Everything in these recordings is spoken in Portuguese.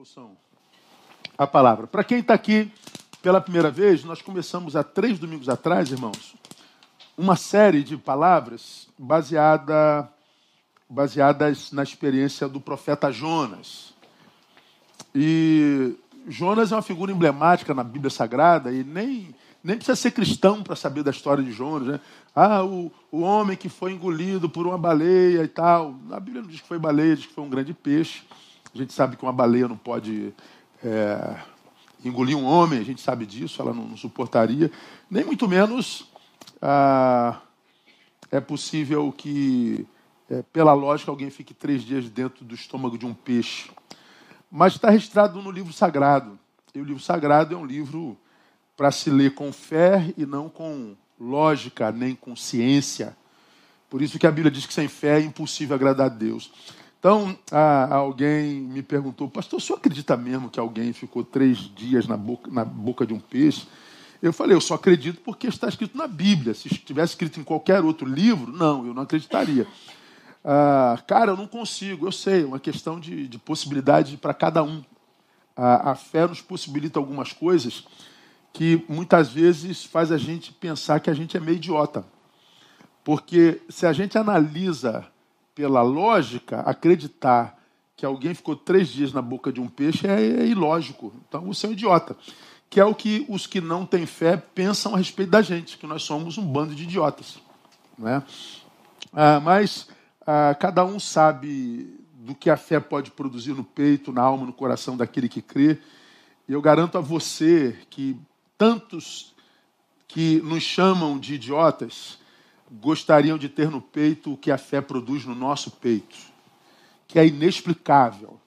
Ouçam a palavra. Para quem está aqui pela primeira vez, nós começamos há três domingos atrás, irmãos, uma série de palavras baseada, baseadas na experiência do profeta Jonas. E Jonas é uma figura emblemática na Bíblia Sagrada e nem, nem precisa ser cristão para saber da história de Jonas. Né? Ah, o, o homem que foi engolido por uma baleia e tal. A Bíblia não diz que foi baleia, diz que foi um grande peixe. A gente sabe que uma baleia não pode é, engolir um homem, a gente sabe disso, ela não, não suportaria. Nem muito menos ah, é possível que, é, pela lógica, alguém fique três dias dentro do estômago de um peixe. Mas está registrado no livro sagrado. E o livro sagrado é um livro para se ler com fé e não com lógica, nem com ciência. Por isso que a Bíblia diz que sem fé é impossível agradar a Deus. Então, alguém me perguntou, pastor, o senhor acredita mesmo que alguém ficou três dias na boca, na boca de um peixe? Eu falei, eu só acredito porque está escrito na Bíblia. Se estivesse escrito em qualquer outro livro, não, eu não acreditaria. Ah, cara, eu não consigo, eu sei, é uma questão de, de possibilidade para cada um. a fé nos possibilita algumas coisas que muitas vezes faz a gente pensar que a gente é meio idiota. Porque se a gente analisa pela lógica, acreditar que alguém ficou três dias na boca de um peixe é, é ilógico. Então você é um idiota. Que é o que os que não têm fé pensam a respeito da gente, que nós somos um bando de idiotas. Não é? Ah, mas ah, cada um sabe do que a fé pode produzir no peito, na alma, no coração daquele que crê. E eu garanto a você que tantos que nos chamam de idiotas gostariam de ter no peito o que a fé produz no nosso peito, que é inexplicável.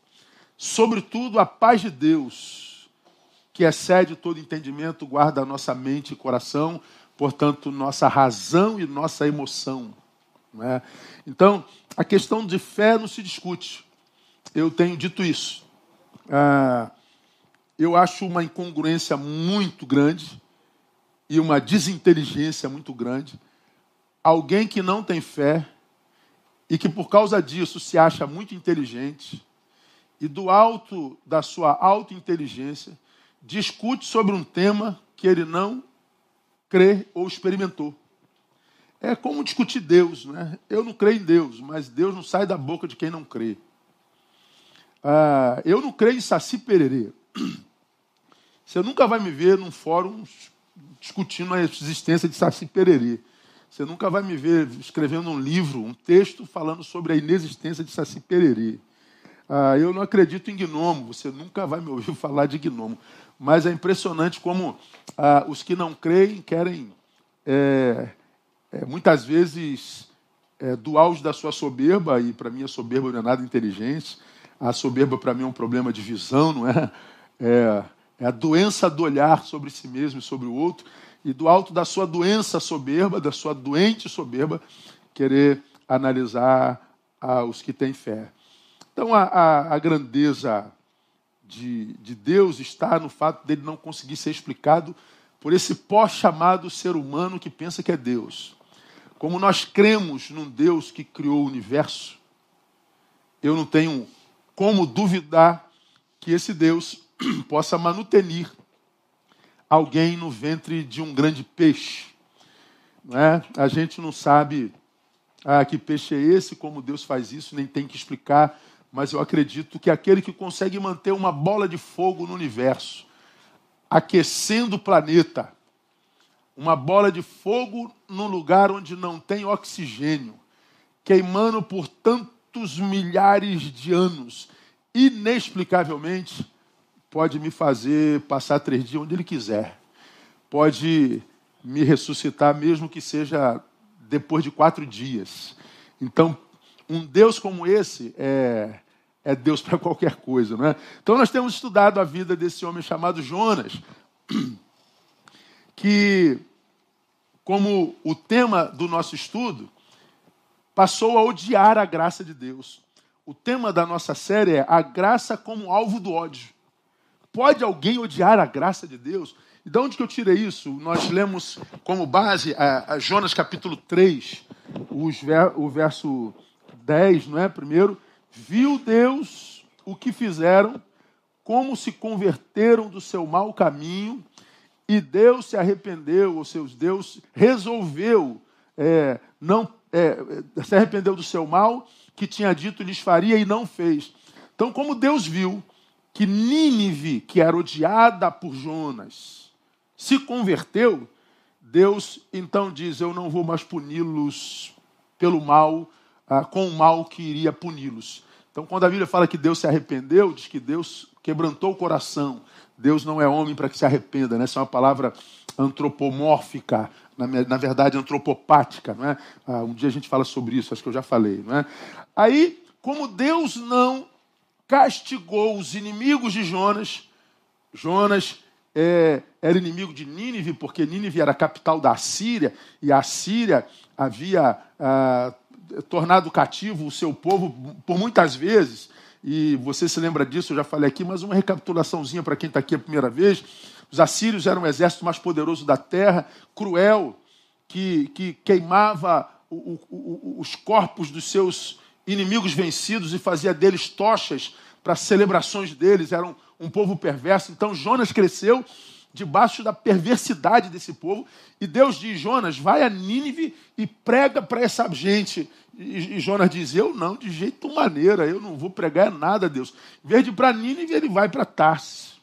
Sobretudo a paz de Deus, que excede todo entendimento, guarda a nossa mente e coração, portanto, nossa razão e nossa emoção. É? Então, a questão de fé não se discute. Eu tenho dito isso. Ah, eu acho uma incongruência muito grande e uma desinteligência muito grande alguém que não tem fé e que por causa disso se acha muito inteligente e do alto da sua autointeligência discute sobre um tema que ele não crê ou experimentou. É como discutir Deus, né? Eu não creio em Deus, mas Deus não sai da boca de quem não crê. Ah, eu não creio em Saci Pererê. Você nunca vai me ver num fórum discutindo a existência de Saci Pererê. Você nunca vai me ver escrevendo um livro, um texto falando sobre a inexistência de Saci Pererê. Ah, eu não acredito em gnomo, você nunca vai me ouvir falar de gnomo. Mas é impressionante como ah, os que não creem querem, é, é, muitas vezes, é, do auge da sua soberba, e para mim a soberba não é nada inteligente, a soberba para mim é um problema de visão, não é? É, é a doença do olhar sobre si mesmo e sobre o outro e do alto da sua doença soberba, da sua doente soberba, querer analisar ah, os que têm fé. Então, a, a, a grandeza de, de, Deus está no fato dele não conseguir ser explicado por esse pós-chamado ser humano que pensa que é Deus. Como nós cremos num Deus que criou o universo, eu não tenho como duvidar que esse Deus possa manutenir alguém no ventre de um grande peixe. Não é? A gente não sabe ah, que peixe é esse, como Deus faz isso, nem tem que explicar, mas eu acredito que aquele que consegue manter uma bola de fogo no universo, aquecendo o planeta, uma bola de fogo num lugar onde não tem oxigênio, queimando por tantos milhares de anos, inexplicavelmente, pode me fazer passar três dias onde Ele quiser. Pode me ressuscitar, mesmo que seja depois de quatro dias. Então, um Deus como esse é, é Deus para qualquer coisa, não é? Então, nós temos estudado a vida desse homem chamado Jonas, que, como o tema do nosso estudo, passou a odiar a graça de Deus. O tema da nossa série é a graça como alvo do ódio. Pode alguém odiar a graça de Deus? E de onde que eu tirei isso? Nós lemos como base a, a Jonas capítulo 3, ver, o verso 10, não é? Primeiro, viu Deus o que fizeram como se converteram do seu mau caminho e Deus se arrependeu, ou seus Deus resolveu é, não é, se arrependeu do seu mal que tinha dito lhes faria e não fez. Então, como Deus viu que Nínive, que era odiada por Jonas, se converteu, Deus então diz: Eu não vou mais puni-los pelo mal, ah, com o mal que iria puni-los. Então, quando a Bíblia fala que Deus se arrependeu, diz que Deus quebrantou o coração. Deus não é homem para que se arrependa, né? Essa é uma palavra antropomórfica, na, na verdade antropopática, não é? Ah, um dia a gente fala sobre isso, acho que eu já falei, não é? Aí, como Deus não castigou os inimigos de Jonas. Jonas é, era inimigo de Nínive, porque Nínive era a capital da Síria, e a Síria havia ah, tornado cativo o seu povo por muitas vezes. E você se lembra disso, eu já falei aqui, mas uma recapitulaçãozinha para quem está aqui a primeira vez. Os assírios eram o exército mais poderoso da terra, cruel, que, que queimava o, o, os corpos dos seus inimigos vencidos e fazia deles tochas para celebrações deles. Eram um povo perverso. Então Jonas cresceu debaixo da perversidade desse povo. E Deus diz: Jonas, vai a Nínive e prega para essa gente. E, Jonas diz: Eu não, de jeito maneira, eu não vou pregar nada, Deus. Em vez de ir para Nínive, ele vai para Tarsis.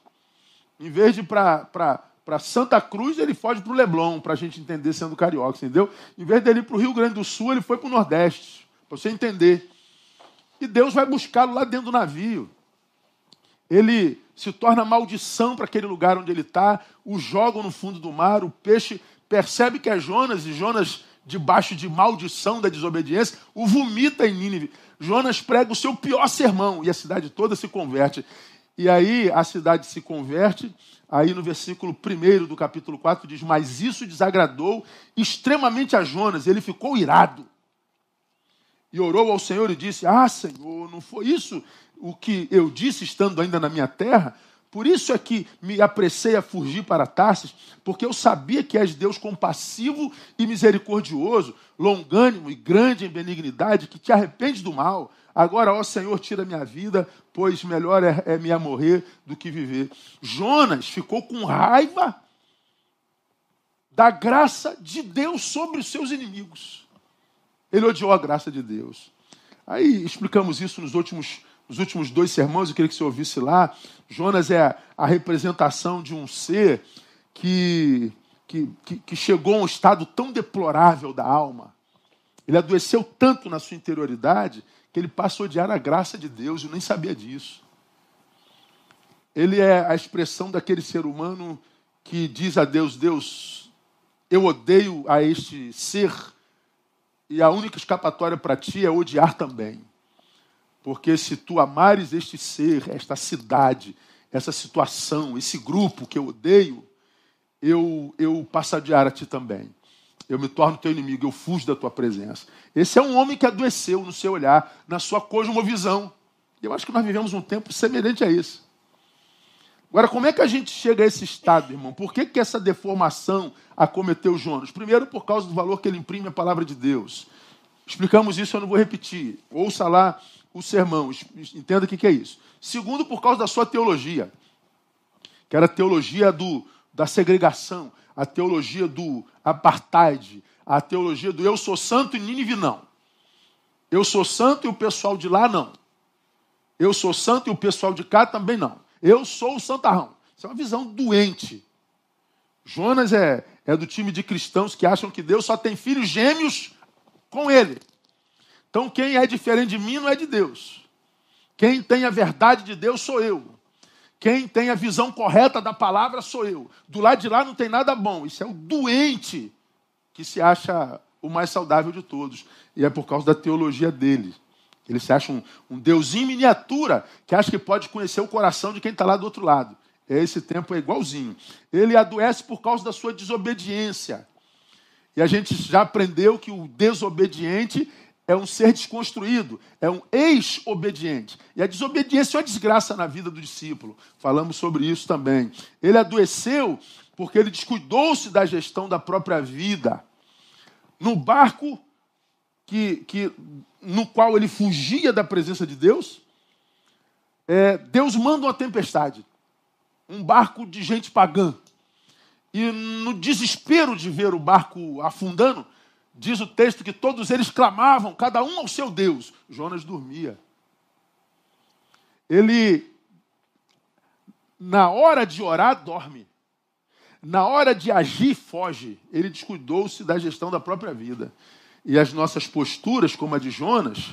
Em vez de ir para Santa Cruz, ele foge para o Leblon, para a gente entender sendo carioca, entendeu? Em vez dele ir para o Rio Grande do Sul, ele foi para o Nordeste, para você entender. E Deus vai buscá-lo lá dentro do navio. Ele se torna maldição para aquele lugar onde ele está, o jogam no fundo do mar, o peixe percebe que é Jonas, e Jonas, debaixo de maldição da desobediência, o vomita em Nínive. Jonas prega o seu pior sermão e a cidade toda se converte. E aí a cidade se converte, aí no versículo 1 do capítulo 4 diz: Mas isso desagradou extremamente a Jonas, ele ficou irado e orou ao Senhor e disse: Ah, Senhor, não foi isso o que eu disse estando ainda na minha terra? Por isso é que me apressei a fugir para Tarsis, porque eu sabia que és Deus compassivo e misericordioso, longânimo e grande em benignidade, que te arrepende do mal. Agora, ó Senhor, tira minha vida, pois melhor é, é me morrer do que viver. Jonas ficou com raiva da graça de Deus sobre os seus inimigos. Ele odiou a graça de Deus. Aí explicamos isso nos últimos, nos últimos dois sermões, eu queria que você ouvisse lá. Jonas é a, representação de um ser que, que, que, que chegou a um estado tão deplorável da alma. Ele adoeceu tanto na sua interioridade que ele passa a odiar a graça de Deus, eu nem sabia disso. Ele é a expressão daquele ser humano que diz a Deus: Deus, eu odeio a este ser e a única escapatória para ti é odiar também. Porque se tu amares este ser, esta cidade, essa situação, esse grupo que eu odeio, eu, eu passo a odiar a ti também. Eu me torno teu inimigo, eu fujo da tua presença. Esse é um homem que adoeceu no seu olhar, na sua cosmovisão. Eu acho que nós vivemos um tempo semelhante a isso. Agora, como é que a gente chega a esse estado, irmão? Por que, que essa deformação acometeu Jonas? Primeiro, por causa do valor que ele imprime à palavra de Deus. Explicamos isso, eu não vou repetir. Ouça lá o sermão, entenda o que, que é isso. Segundo, por causa da sua teologia, que era a teologia do, da segregação, a teologia do apartheid, a teologia do eu sou santo e Nínive não. Eu sou santo e o pessoal de lá não. Eu sou santo e o pessoal de cá também não. Eu sou o santarrão. Isso é uma visão doente. Jonas é, é do time de cristãos que acham que Deus só tem filhos gêmeos com ele. Então quem é diferente de mim não é de Deus. Quem tem a verdade de Deus sou eu. Quem tem a visão correta da palavra sou eu. Do lado de lá não tem nada bom. Isso é o doente que se acha o mais saudável de todos. E é por causa da teologia dele. Ele se acha um, um Deus em miniatura que acha que pode conhecer o coração de quem está lá do outro lado. Esse tempo é igualzinho. Ele adoece por causa da sua desobediência. E a gente já aprendeu que o desobediente é um ser desconstruído, é um ex-obediente. E a desobediência é uma desgraça na vida do discípulo. Falamos sobre isso também. Ele adoeceu porque ele descuidou-se da gestão da própria vida. No barco que, que, no qual ele fugia da presença de Deus, é, Deus manda uma tempestade, um barco de gente pagã. E no desespero de ver o barco afundando, diz o texto que todos eles clamavam, cada um ao seu Deus. Jonas dormia. Ele, na hora de orar, dorme. Na hora de agir, foge. Ele descuidou-se da gestão da própria vida. E as nossas posturas, como a de Jonas,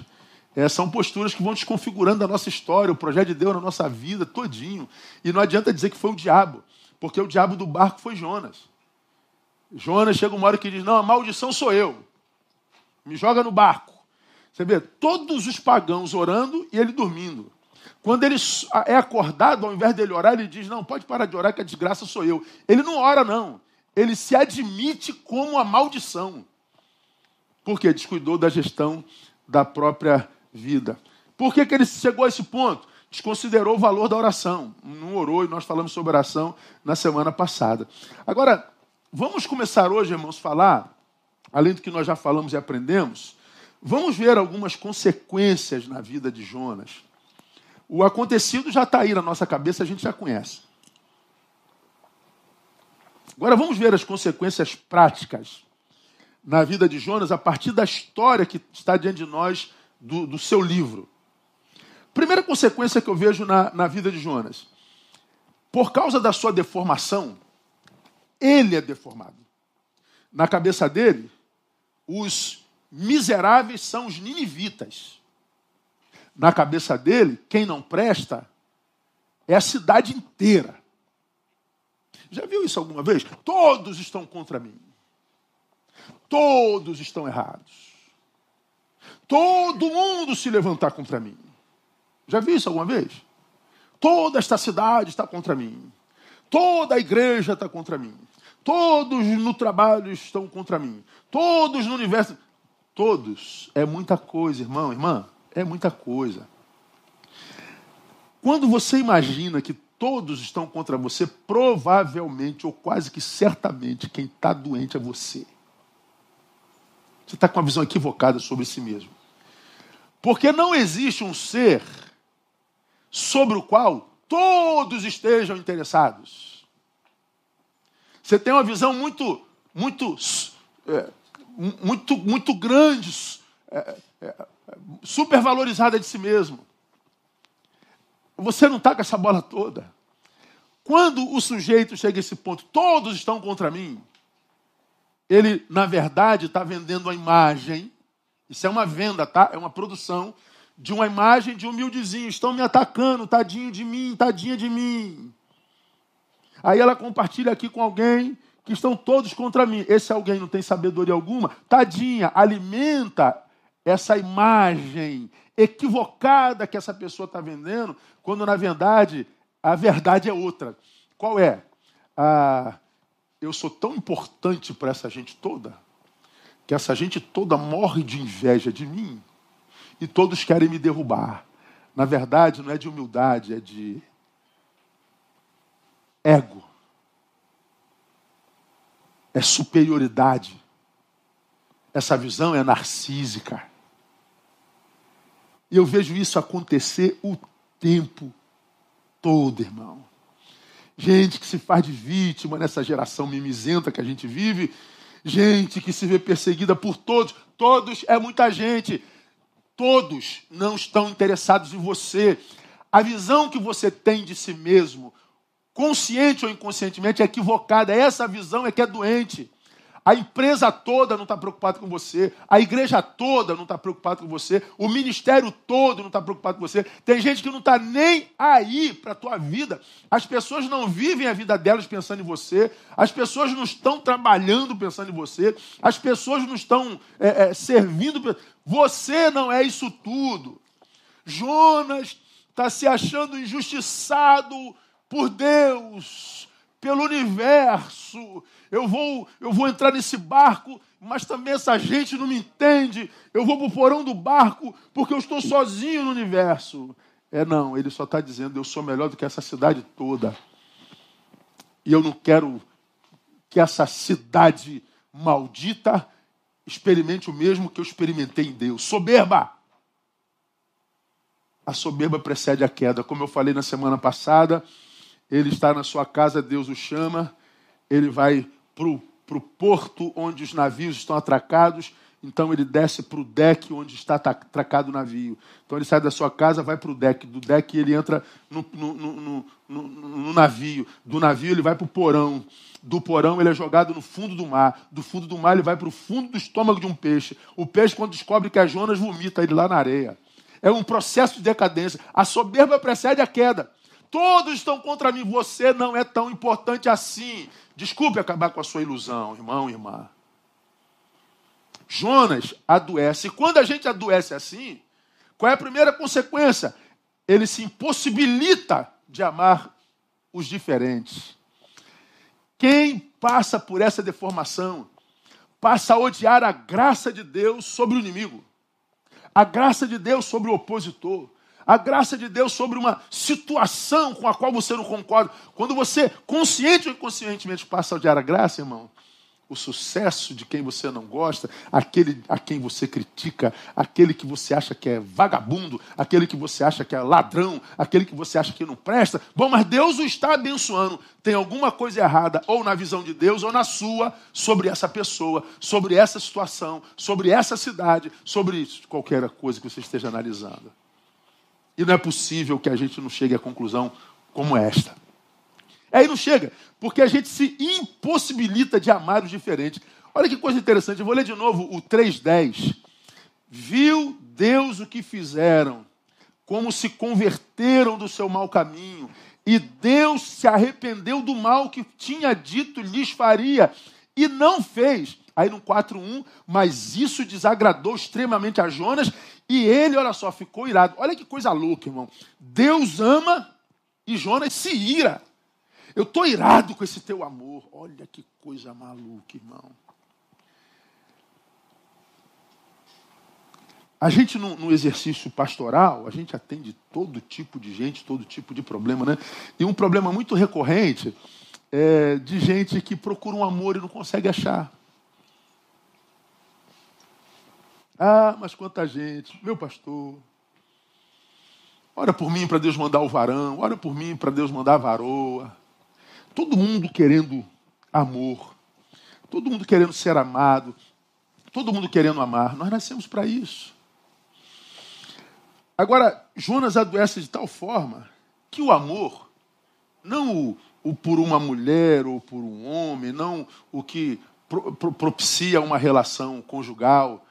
é, são posturas que vão desconfigurando a nossa história, o projeto de Deus na nossa vida todinho. E não adianta dizer que foi o diabo, porque o diabo do barco foi Jonas. Jonas chega uma hora que diz: Não, a maldição sou eu. Me joga no barco. Você vê, todos os pagãos orando e ele dormindo. Quando ele é acordado, ao invés dele orar, ele diz: Não, pode parar de orar, que a desgraça sou eu. Ele não ora, não. Ele se admite como a maldição. Porque descuidou da gestão da própria vida. Por que, que ele chegou a esse ponto? Desconsiderou o valor da oração. Não orou e nós falamos sobre oração na semana passada. Agora, vamos começar hoje, irmãos, falar, além do que nós já falamos e aprendemos, vamos ver algumas consequências na vida de Jonas. O acontecido já está aí na nossa cabeça, a gente já conhece. Agora vamos ver as consequências práticas na vida de Jonas a partir da história que está diante de nós do, do seu livro. Primeira consequência que eu vejo na, na vida de Jonas: por causa da sua deformação, ele é deformado. Na cabeça dele, os miseráveis são os ninivitas na cabeça dele, quem não presta é a cidade inteira. Já viu isso alguma vez? Todos estão contra mim. Todos estão errados. Todo mundo se levantar contra mim. Já viu isso alguma vez? Toda esta cidade está contra mim. Toda a igreja está contra mim. Todos no trabalho estão contra mim. Todos no universo. Todos. É muita coisa, irmão, irmã. É muita coisa. Quando você imagina que todos estão contra você, provavelmente ou quase que certamente quem está doente é você. Você está com uma visão equivocada sobre si mesmo. Porque não existe um ser sobre o qual todos estejam interessados. Você tem uma visão muito, muito, é, muito, muito grande, é, é, supervalorizada de si mesmo. Você não está com essa bola toda. Quando o sujeito chega a esse ponto, todos estão contra mim, ele, na verdade, está vendendo a imagem. Isso é uma venda, tá? É uma produção de uma imagem de humildezinho. Estão me atacando, tadinho de mim, tadinha de mim. Aí ela compartilha aqui com alguém que estão todos contra mim. Esse alguém não tem sabedoria alguma. Tadinha, alimenta essa imagem equivocada que essa pessoa está vendendo, quando na verdade a verdade é outra. Qual é? Ah, eu sou tão importante para essa gente toda, que essa gente toda morre de inveja de mim e todos querem me derrubar. Na verdade, não é de humildade, é de ego. É superioridade. Essa visão é narcísica. E eu vejo isso acontecer o tempo todo, irmão. Gente que se faz de vítima nessa geração mimizenta que a gente vive, gente que se vê perseguida por todos, todos é muita gente. Todos não estão interessados em você. A visão que você tem de si mesmo, consciente ou inconscientemente, é equivocada. Essa visão é que é doente. A empresa toda não está preocupada com você, a igreja toda não está preocupada com você, o ministério todo não está preocupado com você. Tem gente que não está nem aí para a tua vida. As pessoas não vivem a vida delas pensando em você, as pessoas não estão trabalhando pensando em você, as pessoas não estão é, é, servindo. Você não é isso tudo. Jonas está se achando injustiçado por Deus, pelo universo eu vou, eu vou entrar nesse barco, mas também essa gente não me entende. Eu vou para o porão do barco porque eu estou sozinho no universo. É não, ele só está dizendo: eu sou melhor do que essa cidade toda. E eu não quero que essa cidade maldita experimente o mesmo que eu experimentei em Deus. Soberba! a soberba precede a queda. Como eu falei na semana passada, ele está na sua casa, Deus o chama, ele vai para o porto onde os navios estão atracados, então ele desce para o deck onde está atracado o navio. Então ele sai da sua casa, vai para o deck, do deck ele entra no, no, no, no navio, do navio ele vai para o porão, do porão ele é jogado no fundo do mar, do fundo do mar ele vai para o fundo do estômago de um peixe. O peixe, quando descobre que é Jonas, vomita ele lá na areia. É um processo de decadência. A soberba precede a queda. Todos estão contra mim. Você não é tão importante assim. Desculpe acabar com a sua ilusão, irmão, irmã. Jonas adoece. E quando a gente adoece assim, qual é a primeira consequência? Ele se impossibilita de amar os diferentes. Quem passa por essa deformação passa a odiar a graça de Deus sobre o inimigo a graça de Deus sobre o opositor, a graça de Deus sobre uma situação com a qual você não concorda. Quando você, consciente ou inconscientemente, passa a odiar a graça, irmão, o sucesso de quem você não gosta, aquele a quem você critica, aquele que você acha que é vagabundo, aquele que você acha que é ladrão, aquele que você acha que não presta. Bom, mas Deus o está abençoando. Tem alguma coisa errada, ou na visão de Deus, ou na sua, sobre essa pessoa, sobre essa situação, sobre essa cidade, sobre qualquer coisa que você esteja analisando. E não é possível que a gente não chegue à conclusão como esta. Aí não chega, porque a gente se impossibilita de amar os diferentes. Olha que coisa interessante, eu vou ler de novo o 3,10. Viu Deus o que fizeram, como se converteram do seu mau caminho, e Deus se arrependeu do mal que tinha dito lhes faria, e não fez. Aí no 4.1, mas isso desagradou extremamente a Jonas, e ele, olha só, ficou irado. Olha que coisa louca, irmão. Deus ama e Jonas se ira. Eu estou irado com esse teu amor. Olha que coisa maluca, irmão. A gente, no, no, exercício pastoral, a gente atende todo tipo de gente, todo tipo de problema, né? E um problema muito recorrente é de gente que procura um amor e não consegue achar. Ah, mas quanta gente, meu pastor. Ora por mim para Deus mandar o varão, ora por mim para Deus mandar a varoa. Todo mundo querendo amor, todo mundo querendo ser amado, todo mundo querendo amar. Nós nascemos para isso. Agora, Jonas adoece de tal forma que o amor, não o, o por uma mulher ou por um homem, não o que pro, pro, propicia uma relação conjugal,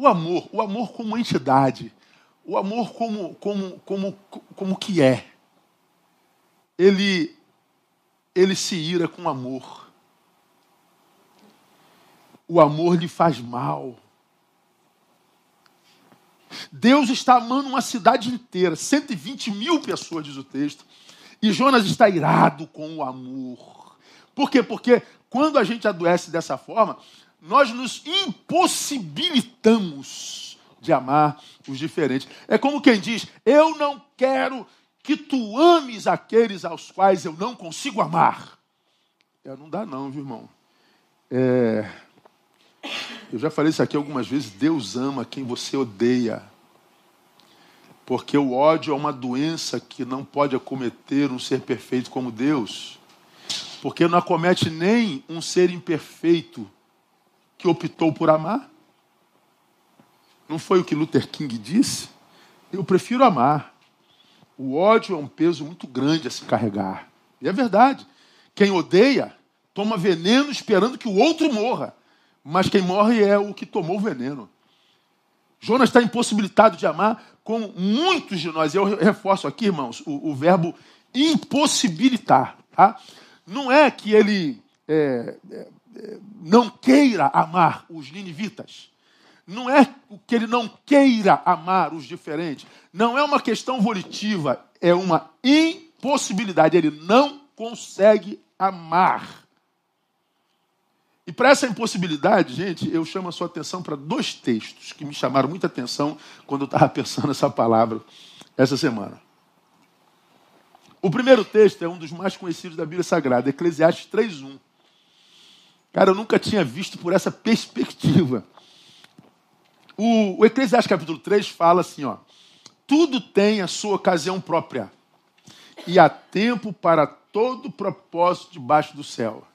o amor, o amor como entidade, o amor como, como, como, como que é. Ele ele se ira com amor. O amor lhe faz mal. Deus está amando uma cidade inteira, 120 mil pessoas, diz o texto. E Jonas está irado com o amor. Por quê? Porque quando a gente adoece dessa forma, nós nos impossibilitamos de amar os diferentes. É como quem diz: Eu não quero que tu ames aqueles aos quais eu não consigo amar. É, não dá não, viu, irmão? É... Eu já falei isso aqui algumas vezes. Deus ama quem você odeia. Porque o ódio é uma doença que não pode acometer um ser perfeito como Deus. Porque não acomete nem um ser imperfeito que optou por amar. Não foi o que Luther King disse? Eu prefiro amar. O ódio é um peso muito grande a se carregar. E é verdade. Quem odeia toma veneno esperando que o outro morra. Mas quem morre é o que tomou o veneno. Jonas está impossibilitado de amar, como muitos de nós. Eu reforço aqui, irmãos, o, o verbo impossibilitar. Tá? Não é que ele é, é, não queira amar os ninivitas. Não é que ele não queira amar os diferentes. Não é uma questão volitiva. É uma impossibilidade. Ele não consegue amar. E para essa impossibilidade, gente, eu chamo a sua atenção para dois textos que me chamaram muita atenção quando eu estava pensando essa palavra essa semana. O primeiro texto é um dos mais conhecidos da Bíblia Sagrada, Eclesiastes 3.1. Cara, eu nunca tinha visto por essa perspectiva. O, o Eclesiastes capítulo 3 fala assim, ó. tudo tem a sua ocasião própria. E há tempo para todo propósito debaixo do céu.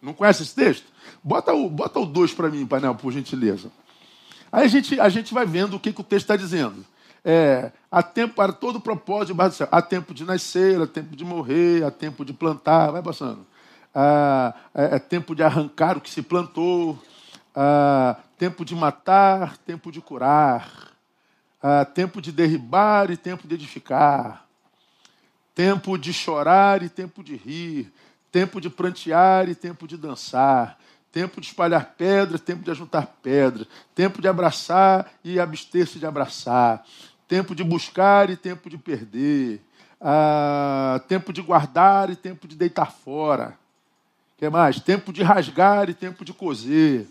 Não conhece esse texto? Bota o 2 bota o para mim, painel, por gentileza. Aí a gente, a gente vai vendo o que, que o texto está dizendo. É, há tempo para todo propósito debaixo do céu. Há tempo de nascer, há tempo de morrer, há tempo de plantar, vai passando. Há, é, é tempo de arrancar o que se plantou, há tempo de matar, tempo de curar, há tempo de derribar e tempo de edificar, tempo de chorar e tempo de rir, tempo de prantear e tempo de dançar, tempo de espalhar pedras, tempo de ajuntar pedras, tempo de abraçar e abster-se de abraçar, tempo de buscar e tempo de perder, ah, tempo de guardar e tempo de deitar fora. Que mais? Tempo de rasgar e tempo de coser,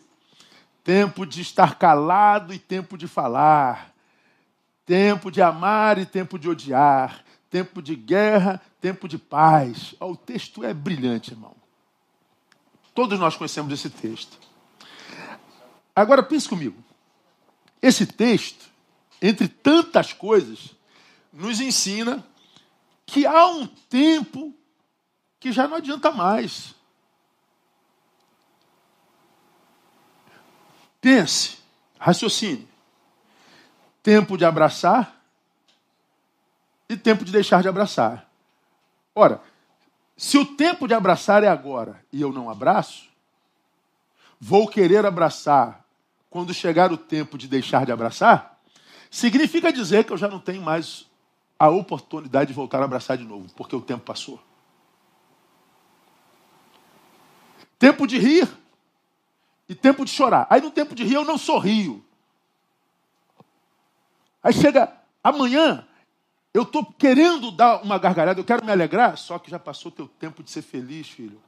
tempo de estar calado e tempo de falar, tempo de amar e tempo de odiar, tempo de guerra, tempo de paz. Oh, o texto é brilhante, irmão. Todos nós conhecemos esse texto. Agora pense comigo. Esse texto, entre tantas coisas, nos ensina que há um tempo que já não adianta mais. Pense, raciocine. Tempo de abraçar e tempo de deixar de abraçar. Ora, se o tempo de abraçar é agora e eu não abraço, vou querer abraçar quando chegar o tempo de deixar de abraçar, significa dizer que eu já não tenho mais a oportunidade de voltar a abraçar de novo, porque o tempo passou. Tempo de rir e tempo de chorar. Aí no tempo de rir eu não sorrio. Aí chega amanhã, eu estou querendo dar uma gargalhada, eu quero me alegrar, só que já passou teu tempo de ser feliz, filho.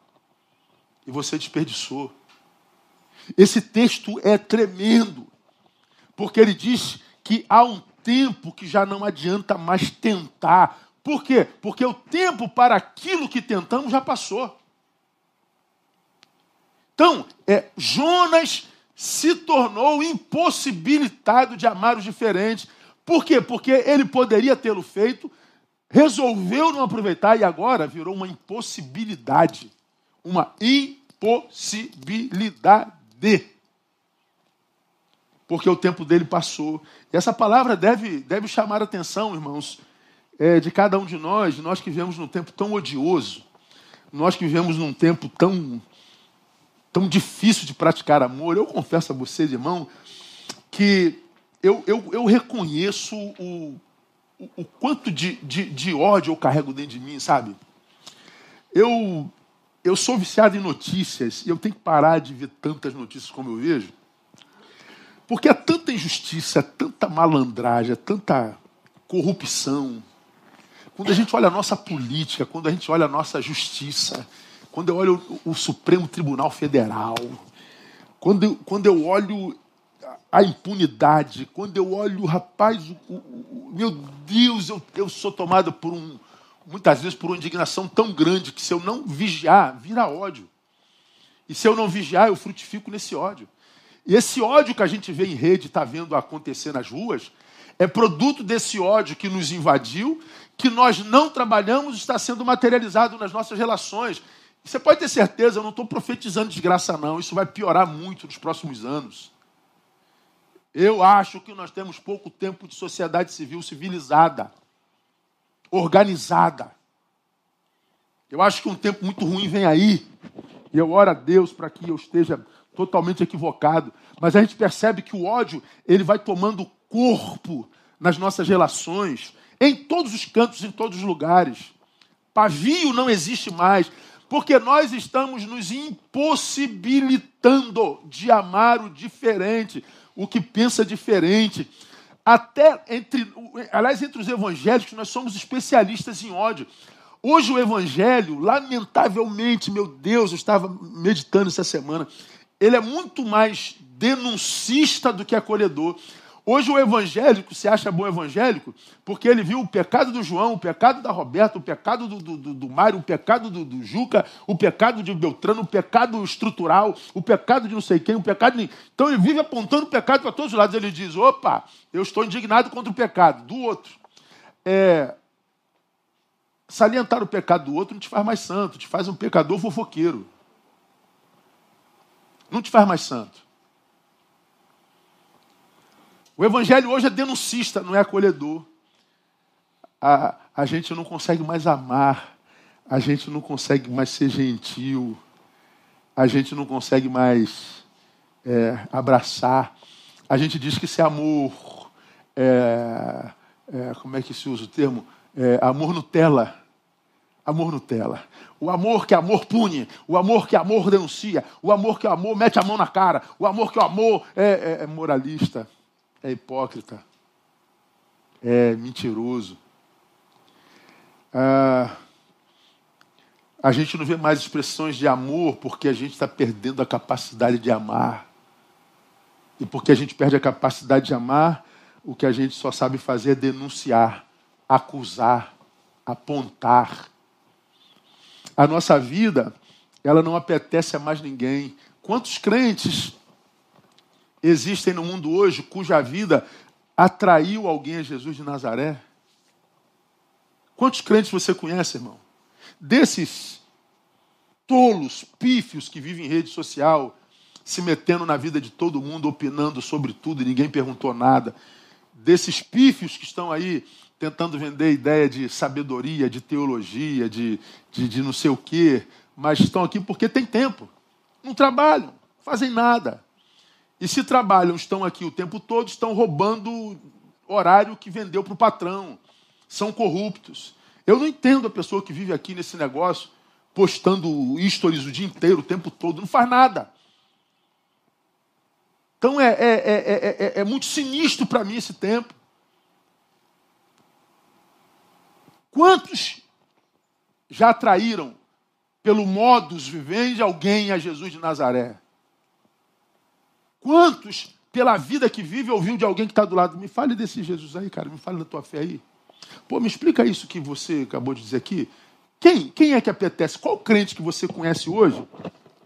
E você desperdiçou. Esse texto é tremendo, porque ele diz que há um tempo que já não adianta mais tentar. Por quê? Porque o tempo para aquilo que tentamos já passou. Então, é, Jonas se tornou impossibilitado de amar os diferentes por quê? Porque ele poderia tê-lo feito, resolveu não aproveitar e agora virou uma impossibilidade. Uma impossibilidade. Porque o tempo dele passou. E essa palavra deve, deve chamar a atenção, irmãos, é, de cada um de nós, nós que vivemos num tempo tão odioso, nós que vivemos num tempo tão, tão difícil de praticar amor. Eu confesso a vocês, irmão, que eu, eu, eu reconheço o, o, o quanto de, de, de, ódio eu carrego dentro de mim, sabe? Eu, eu sou viciado em notícias e eu tenho que parar de ver tantas notícias como eu vejo. Porque é tanta injustiça, é tanta malandragem, é tanta corrupção. Quando a gente olha a nossa política, quando a gente olha a nossa justiça, quando eu olho o, Supremo Tribunal Federal, quando eu, quando eu olho a impunidade, quando eu olho, rapaz, o, o, meu Deus, eu, eu sou tomado por um, muitas vezes por uma indignação tão grande que se eu não vigiar, vira ódio. E se eu não vigiar, eu frutifico nesse ódio. E esse ódio que a gente vê em rede, está vendo acontecer nas ruas, é produto desse ódio que nos invadiu, que nós não trabalhamos, está sendo materializado nas nossas relações. Você pode ter certeza, eu não estou profetizando desgraça, não. Isso vai piorar muito nos próximos anos. Eu acho que nós temos pouco tempo de sociedade civil civilizada, organizada. Eu acho que um tempo muito ruim vem aí. E eu oro a Deus para que eu esteja totalmente equivocado. Mas a gente percebe que o ódio ele vai tomando corpo nas nossas relações, em todos os cantos, em todos os lugares. Pavio não existe mais, porque nós estamos nos impossibilitando de amar o diferente o que pensa diferente. Até entre, aliás, entre os evangélicos, nós somos especialistas em ódio. Hoje o evangelho, lamentavelmente, meu Deus, eu estava meditando essa semana, ele é muito mais denuncista do que acolhedor. Hoje o evangélico se acha bom evangélico porque ele viu o pecado do João, o pecado da Roberta, o pecado do, do, do, Mário, o pecado do, do, Juca, o pecado de Beltrano, o pecado estrutural, o pecado de não sei quem, o pecado. De... Então ele vive apontando o pecado para todos os lados. Ele diz: opa, eu estou indignado contra o pecado do outro. é, salientar o pecado do outro não te faz mais santo, te faz um pecador fofoqueiro. Não te faz mais santo. O evangelho hoje é denuncista, não é acolhedor. A, a gente não consegue mais amar, a gente não consegue mais ser gentil, a gente não consegue mais é, abraçar. A gente diz que esse amor, é, é, como é que se usa o termo? É, amor Nutella. Amor Nutella. O amor que amor pune, o amor que amor denuncia, o amor que amor mete a mão na cara, o amor que o amor é, é, é moralista, é hipócrita, é mentiroso. Ah, a gente não vê mais expressões de amor porque a gente está perdendo a capacidade de amar. E porque a gente perde a capacidade de amar, o que a gente só sabe fazer é denunciar, acusar, apontar. A nossa vida, ela não apetece a mais ninguém. Quantos crentes existem no mundo hoje cuja vida atraiu alguém a Jesus de Nazaré? Quantos crentes você conhece, irmão? Desses tolos, pífios que vivem em rede social, se metendo na vida de todo mundo, opinando sobre tudo e ninguém perguntou nada. Desses pífios que estão aí tentando vender ideia de sabedoria, de teologia, de, de, de não sei o quê, mas estão aqui porque tem tempo. Não trabalham, fazem nada. E se trabalham, estão aqui o tempo todo, estão roubando horário que vendeu para o patrão são corruptos. Eu não entendo a pessoa que vive aqui nesse negócio, postando stories o dia inteiro, o tempo todo, não faz nada. Então é, é, é, é muito sinistro para mim esse tempo. Quantos já atraíram pelo modus vivendi alguém a Jesus de Nazaré? Quantos, pela vida que vive, ouviu de alguém que está do lado? Me fale desse Jesus aí, cara, me fale da tua fé aí. Pô, me explica isso que você acabou de dizer aqui. Quem, quem é que apetece? Qual crente que você conhece hoje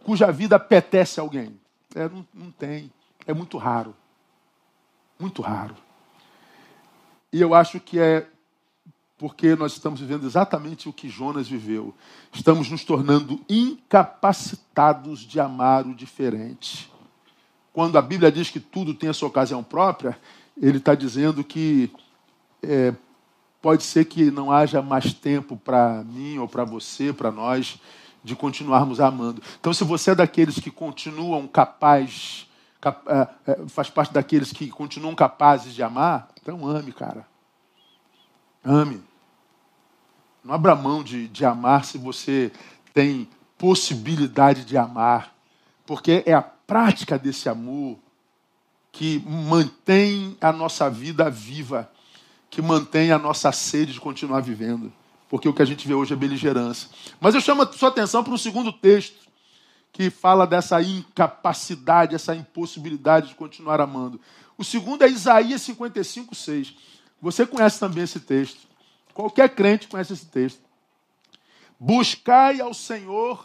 cuja vida apetece alguém? É, não, não tem. É muito raro. Muito raro. E eu acho que é porque nós estamos vivendo exatamente o que Jonas viveu. Estamos nos tornando incapacitados de amar o diferente. Quando a Bíblia diz que tudo tem a sua ocasião própria, ele está dizendo que é, pode ser que não haja mais tempo para mim ou para você, para nós, de continuarmos amando. Então, se você é daqueles que continuam capazes, cap, é, é, faz parte daqueles que continuam capazes de amar, então ame, cara. Ame. Não abra mão de, de amar se você tem possibilidade de amar, porque é a prática desse amor que mantém a nossa vida viva que mantém a nossa sede de continuar vivendo. Porque o que a gente vê hoje é beligerância. Mas eu chamo a sua atenção para um segundo texto, que fala dessa incapacidade, essa impossibilidade de continuar amando. O segundo é Isaías 55, 6. Você conhece também esse texto. Qualquer crente conhece esse texto. Buscai ao Senhor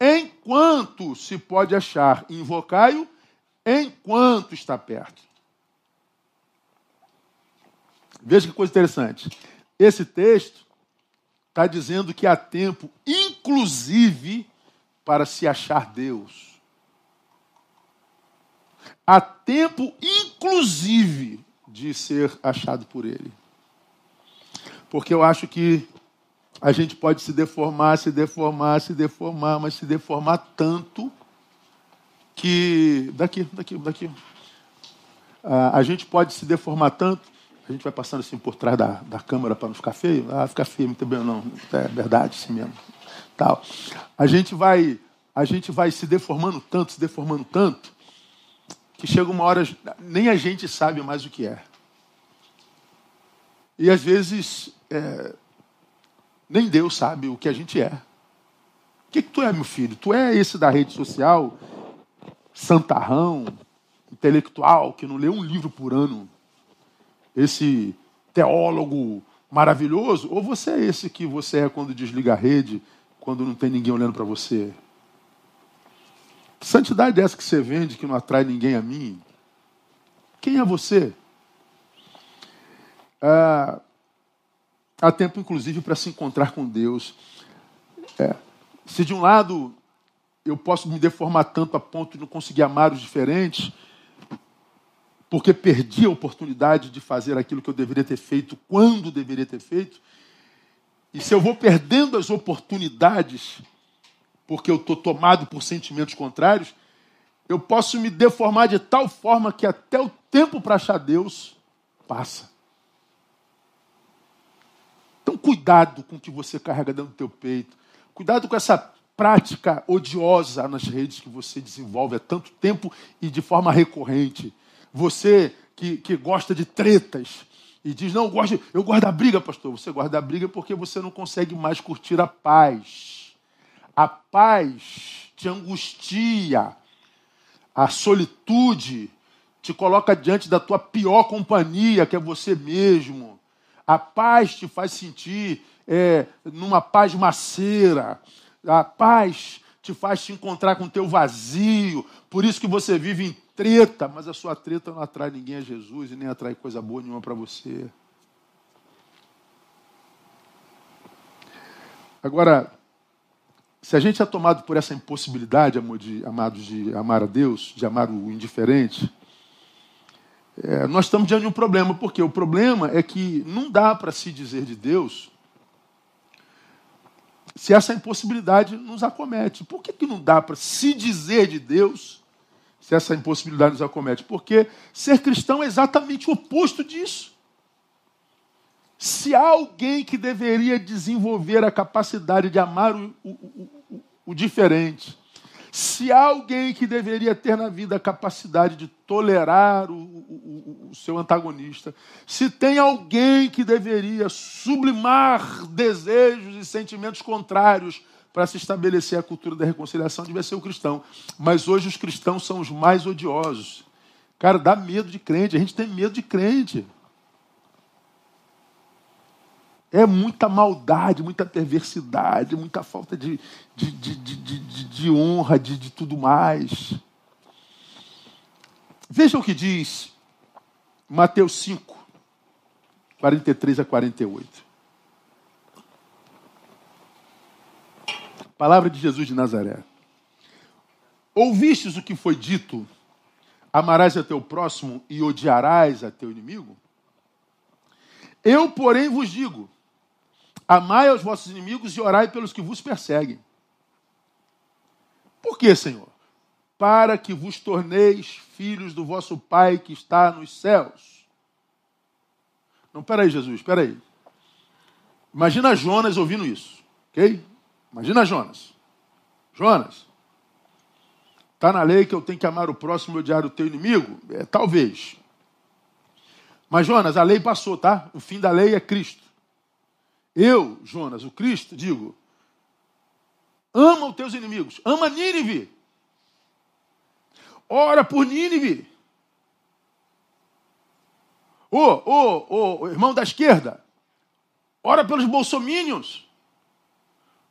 enquanto se pode achar, invocai-o enquanto está perto. Veja que coisa interessante. Esse texto está dizendo que há tempo, inclusive, para se achar Deus. Há tempo, inclusive, de ser achado por Ele. Porque eu acho que a gente pode se deformar, se deformar, se deformar, mas se deformar tanto que. Daqui, daqui, daqui. a gente pode se deformar tanto a gente vai passando assim por trás da, da câmera para não ficar feio. Ah, fica feio, muito bem, não. É verdade, sim mesmo. Tal. A gente vai, a gente vai se deformando tanto, se deformando tanto, que chega uma hora, nem a gente sabe mais o que é. E às vezes, é, nem Deus sabe o que a gente é. O que, que tu é, meu filho? Tu é esse da rede social, santarrão, intelectual, que não lê um livro por ano esse teólogo maravilhoso, ou você é esse que você é quando desliga a rede, quando não tem ninguém olhando para você? Que santidade é essa que você vende que não atrai ninguém a mim? Quem é você? Ah, há tempo, inclusive, para se encontrar com Deus. É. Se de um lado eu posso me deformar tanto a ponto de não conseguir amar os diferentes, porque perdi a oportunidade de fazer aquilo que eu deveria ter feito quando deveria ter feito. E se eu vou perdendo as oportunidades, porque eu estou tomado por sentimentos contrários, eu posso me deformar de tal forma que até o tempo para achar Deus passa. Então, cuidado com o que você carrega dentro do teu peito. Cuidado com essa prática odiosa nas redes que você desenvolve há tanto tempo e de forma recorrente. Você que, que gosta de tretas e diz: Não, eu gosto, eu gosto da briga, pastor. Você gosta da briga porque você não consegue mais curtir a paz. A paz te angustia. A solitude te coloca diante da tua pior companhia, que é você mesmo. A paz te faz sentir é, numa paz maceira. A paz te faz te encontrar com o teu vazio. Por isso que você vive em treta, mas a sua treta não atrai ninguém a Jesus e nem atrai coisa boa nenhuma para você. Agora, se a gente é tomado por essa impossibilidade, amor de, amados, de amar a Deus, de amar o indiferente, é, nós estamos diante de um problema, porque o problema é que não dá para se dizer de Deus se essa impossibilidade nos acomete. Por que, que não dá para se dizer de Deus se essa impossibilidade nos acomete? Porque ser cristão é exatamente o oposto disso. Se há alguém que deveria desenvolver a capacidade de amar o, o, o, o diferente, se alguém que deveria ter na vida a capacidade de tolerar o, o, o, seu antagonista, se tem alguém que deveria sublimar desejos e sentimentos contrários para se estabelecer a cultura da reconciliação, devia ser o cristão. Mas hoje os cristãos são os mais odiosos. Cara, dá medo de crente, a gente tem medo de crente. É muita maldade, muita perversidade, muita falta de, de, de, de, de honra, de, de tudo mais. Veja o que diz Mateus 5, 43 a 48. Palavra de Jesus de Nazaré. Ouvistes o que foi dito: amarás a teu próximo e odiarás a teu inimigo? Eu, porém, vos digo: Amai aos vossos inimigos e orai pelos que vos perseguem. Por que, Senhor? Para que vos torneis filhos do vosso Pai que está nos céus. Não, peraí, Jesus, peraí. Imagina Jonas ouvindo isso, ok? Imagina Jonas. Jonas, está na lei que eu tenho que amar o próximo e odiar o teu inimigo? É, talvez. Mas, Jonas, a lei passou, tá? O fim da lei é Cristo. Eu, Jonas, o Cristo, digo: ama os teus inimigos, ama Nínive. Ora por Nínive. Ô, ô, ô, irmão da esquerda, ora pelos bolsomínios.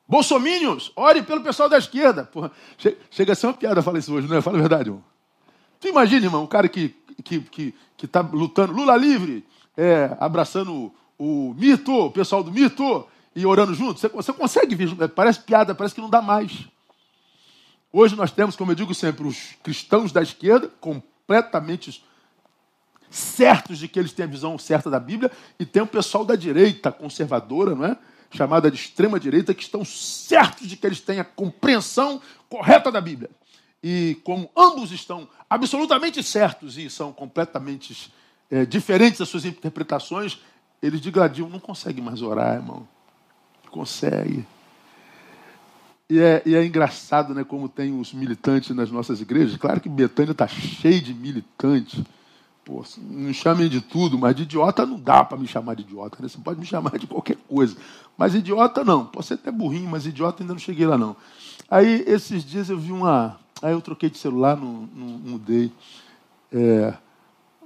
Bolsomínios, ore pelo pessoal da esquerda. Porra, chega a ser uma piada falar isso hoje, não é? Fala a verdade, irmão. Tu imagina, irmão, um cara que está que, que, que tá lutando, Lula livre, é, abraçando o mito, o pessoal do mito, e orando junto, você, você consegue ver, parece piada, parece que não dá mais. Hoje nós temos, como eu digo sempre, os cristãos da esquerda, completamente certos de que eles têm a visão certa da Bíblia, e tem o pessoal da direita conservadora, não é? chamada de extrema direita, que estão certos de que eles têm a compreensão correta da Bíblia. E como ambos estão absolutamente certos e são completamente é, diferentes das suas interpretações, eles digladiam, não consegue mais orar, irmão. Consegue. E é, e é, engraçado, né, como tem os militantes nas nossas igrejas. Claro que Betânia está cheio de militantes. Pô, não chamem de tudo, mas de idiota não dá para me chamar de idiota. Né? Você pode me chamar de qualquer coisa. Mas idiota não. Pode ser até burrinho, mas idiota ainda não cheguei lá não. Aí, esses dias eu vi uma... Aí eu troquei de celular, não, não mudei. É,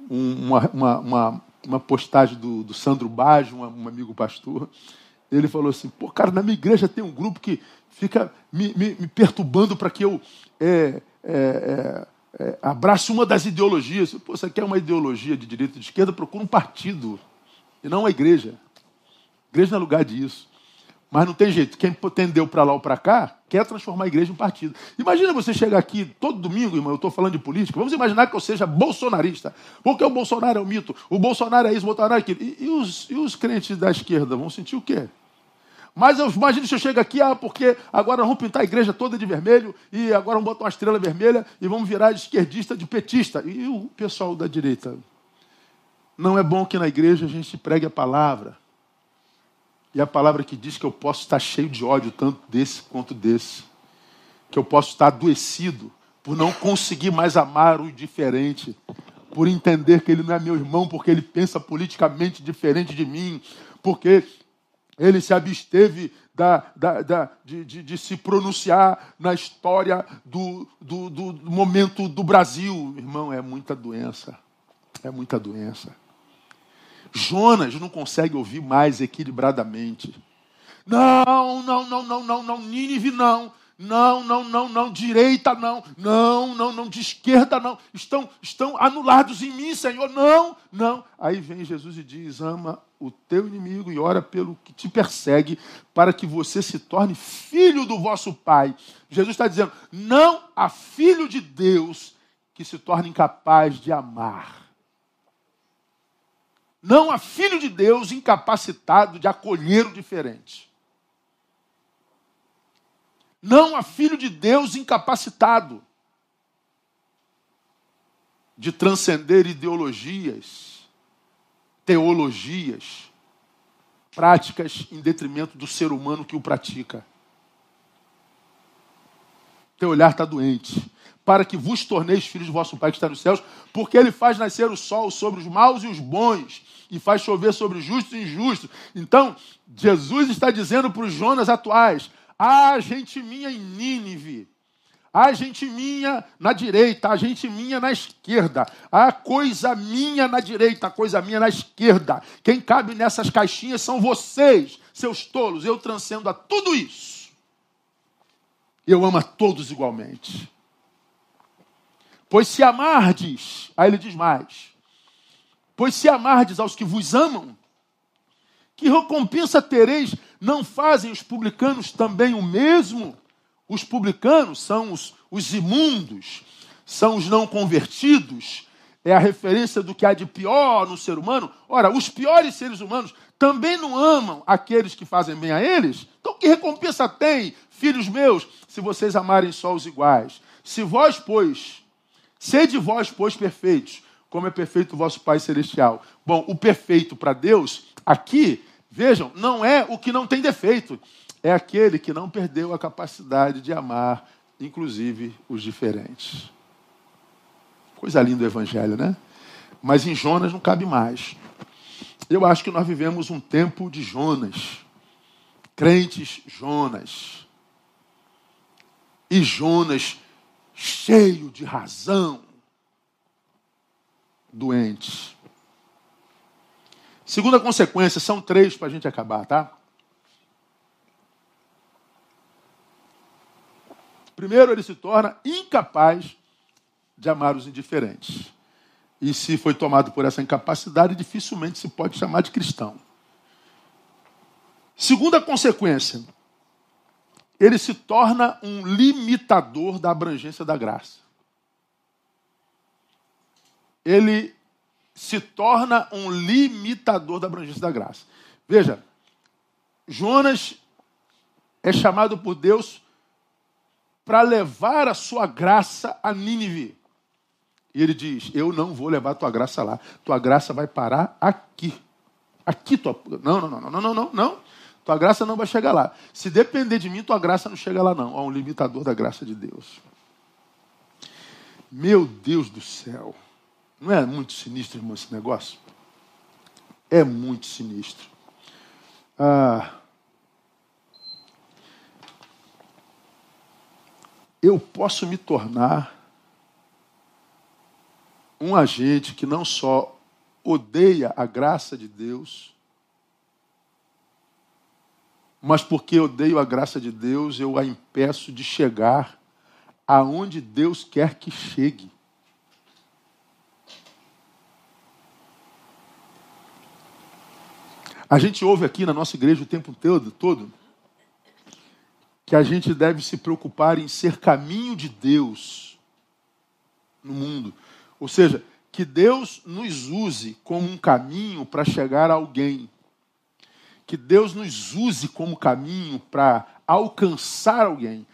uma, uma, uma, uma postagem do, do Sandro Baggio, um, um, amigo pastor. Ele falou assim: pô, cara, na minha igreja tem um grupo que fica me, me, me perturbando para que eu é, é, é, é, abrace uma das ideologias. Pô, você quer uma ideologia de direita e de esquerda? Procura um partido e não uma igreja. Igreja não é lugar disso. Mas não tem jeito. Quem tendeu para lá ou para cá quer transformar a igreja em partido. Imagina você chegar aqui todo domingo, irmão, eu estou falando de política. Vamos imaginar que eu seja bolsonarista. Porque o Bolsonaro é o mito. O Bolsonaro é isso, o Bolsonaro é aquilo. E, e, os, e os crentes da esquerda vão sentir o quê? Mas eu imagino se eu chego aqui, ah, porque agora vamos pintar a igreja toda de vermelho e agora vamos botar uma estrela vermelha e vamos virar de esquerdista de petista. E o pessoal da direita? Não é bom que na igreja a gente pregue a palavra. E a palavra que diz que eu posso estar cheio de ódio, tanto desse quanto desse. Que eu posso estar adoecido por não conseguir mais amar o diferente. Por entender que ele não é meu irmão, porque ele pensa politicamente diferente de mim. Porque ele se absteve da, da, da, de, de, de, se pronunciar na história do, do, do momento do Brasil. Irmão, é muita doença. É muita doença. Jonas não consegue ouvir mais equilibradamente. Não, não, não, não, não, não, Nínive não. Não, não, não, não, direita não. Não, não, não, de esquerda não. Estão, estão anulados em mim, Senhor. Não, não. Aí vem Jesus e diz: ama o teu inimigo e ora pelo que te persegue, para que você se torne filho do vosso Pai. Jesus está dizendo: não há filho de Deus que se torne incapaz de amar. Não há filho de Deus incapacitado de acolher o diferente. Não há filho de Deus incapacitado de transcender ideologias, teologias, práticas em detrimento do ser humano que o pratica. Teu olhar está doente para que vos torneis filhos de vosso Pai que está nos céus, porque ele faz nascer o sol sobre os maus e os bons, e faz chover sobre os justos e injustos. Então, Jesus está dizendo para os Jonas atuais: há gente minha em Nínive, há gente minha na direita, há gente minha na esquerda, há coisa minha na direita, coisa minha na esquerda. Quem cabe nessas caixinhas são vocês, seus tolos. Eu transcendo a tudo isso. Eu amo a todos igualmente. Pois se amardes, aí ele diz mais: Pois se amardes aos que vos amam, que recompensa tereis? Não fazem os publicanos também o mesmo? Os publicanos são os, os imundos, são os não convertidos, é a referência do que há de pior no ser humano. Ora, os piores seres humanos também não amam aqueles que fazem bem a eles? Então, que recompensa tem, filhos meus, se vocês amarem só os iguais? Se vós, pois, Sede vós, pois, perfeitos, como é perfeito o vosso Pai Celestial. Bom, o perfeito para Deus, aqui, vejam, não é o que não tem defeito, é aquele que não perdeu a capacidade de amar, inclusive os diferentes. Coisa linda o Evangelho, né? Mas em Jonas não cabe mais. Eu acho que nós vivemos um tempo de Jonas. Crentes Jonas. E Jonas cheio de razão, doente. Segunda consequência, são três para a gente acabar, tá? Primeiro, ele se torna incapaz de amar os indiferentes. E se foi tomado por essa incapacidade, dificilmente se pode chamar de cristão. Segunda consequência, ele se torna um limitador da abrangência da graça. Ele se torna um limitador da abrangência da graça. Veja, Jonas é chamado por Deus para levar a sua graça a Nínive. E ele diz: Eu não vou levar tua graça lá. Tua graça vai parar aqui. Aqui tua. Não, não, não, não, não, não, não. Tua graça não vai chegar lá. Se depender de mim, tua graça não chega lá, não. Há um limitador da graça de Deus. Meu Deus do céu. Não é muito sinistro, irmão, esse negócio? É muito sinistro. Ah, eu posso me tornar um agente que não só odeia a graça de Deus, mas porque eu odeio a graça de Deus, eu a impeço de chegar aonde Deus quer que chegue. A gente ouve aqui na nossa igreja o tempo todo, todo que a gente deve se preocupar em ser caminho de Deus no mundo. Ou seja, que Deus nos use como um caminho para chegar a alguém. Que Deus nos use como caminho para alcançar alguém.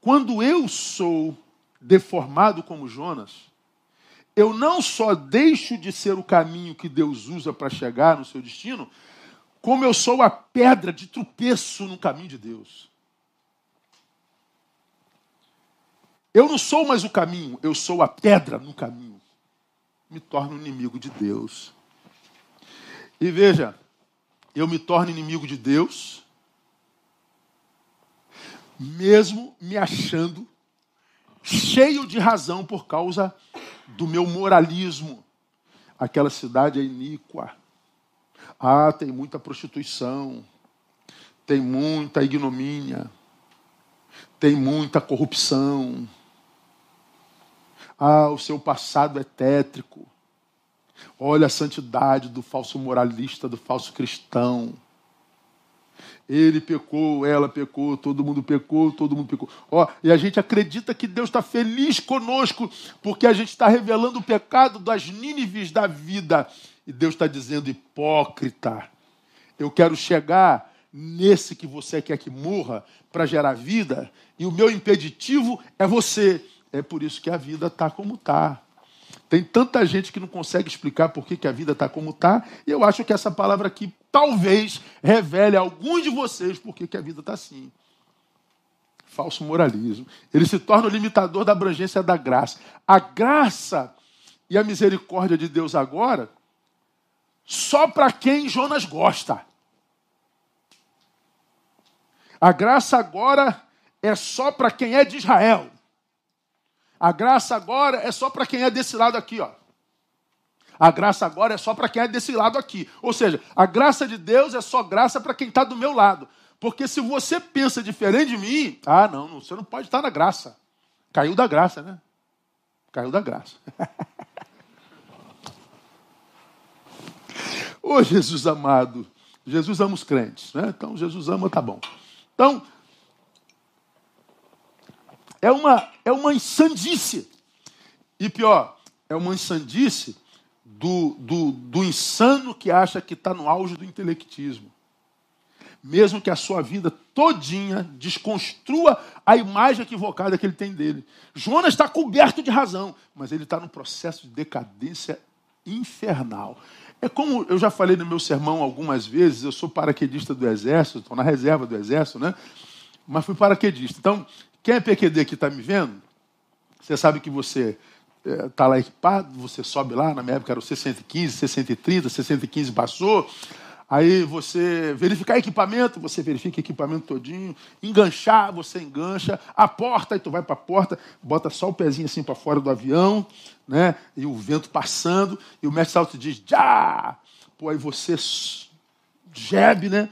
Quando eu sou deformado como Jonas, eu não só deixo de ser o caminho que Deus usa para chegar no seu destino, como eu sou a pedra de tropeço no caminho de Deus. Eu não sou mais o caminho, eu sou a pedra no caminho. Me torno inimigo de Deus. E veja, eu me torno inimigo de Deus, mesmo me achando cheio de razão por causa do meu moralismo. Aquela cidade é iníqua. Ah, tem muita prostituição, tem muita ignomínia, tem muita corrupção. Ah, o seu passado é tétrico. Olha a santidade do falso moralista, do falso cristão. Ele pecou, ela pecou, todo mundo pecou, todo mundo pecou. Ó, e a gente acredita que Deus está feliz conosco, porque a gente está revelando o pecado das Nínives da vida. E Deus está dizendo, hipócrita, eu quero chegar nesse que você quer que morra para gerar vida, e o meu impeditivo é você. É por isso que a vida está como está. Tem tanta gente que não consegue explicar por que, que a vida está como está, e eu acho que essa palavra aqui talvez revele a alguns de vocês por que, que a vida está assim. Falso moralismo. Ele se torna o limitador da abrangência da graça. A graça e a misericórdia de Deus agora, só para quem Jonas gosta. A graça agora é só para quem é de Israel. A graça agora é só para quem é desse lado aqui, ó. A graça agora é só para quem é desse lado aqui. Ou seja, a graça de Deus é só graça para quem está do meu lado. Porque se você pensa diferente de mim, ah, não, você não pode estar na graça. Caiu da graça, né? Caiu da graça. Ô Jesus amado, Jesus ama os crentes, né? Então Jesus ama, tá bom. Então, é uma, é uma insandice. E pior, é uma insandice do, do, do insano que acha que está no auge do intelectismo. Mesmo que a sua vida todinha desconstrua a imagem equivocada que ele tem dele. Jonas está coberto de razão, mas ele está num processo de decadência infernal. É como eu já falei no meu sermão algumas vezes, eu sou paraquedista do Exército, estou na reserva do Exército, né? Mas fui paraquedista. Então, quem é PQD que está me vendo, você sabe que você está eh, lá equipado, você sobe lá, na minha época era o C115, C130, C115 passou, aí você verificar equipamento, você verifica equipamento todinho, enganchar, você engancha, a porta, aí tu vai para a porta, bota só o pezinho assim para fora do avião, né, e o vento passando, e o mestre salto diz, já! Pô, aí você jebe, né,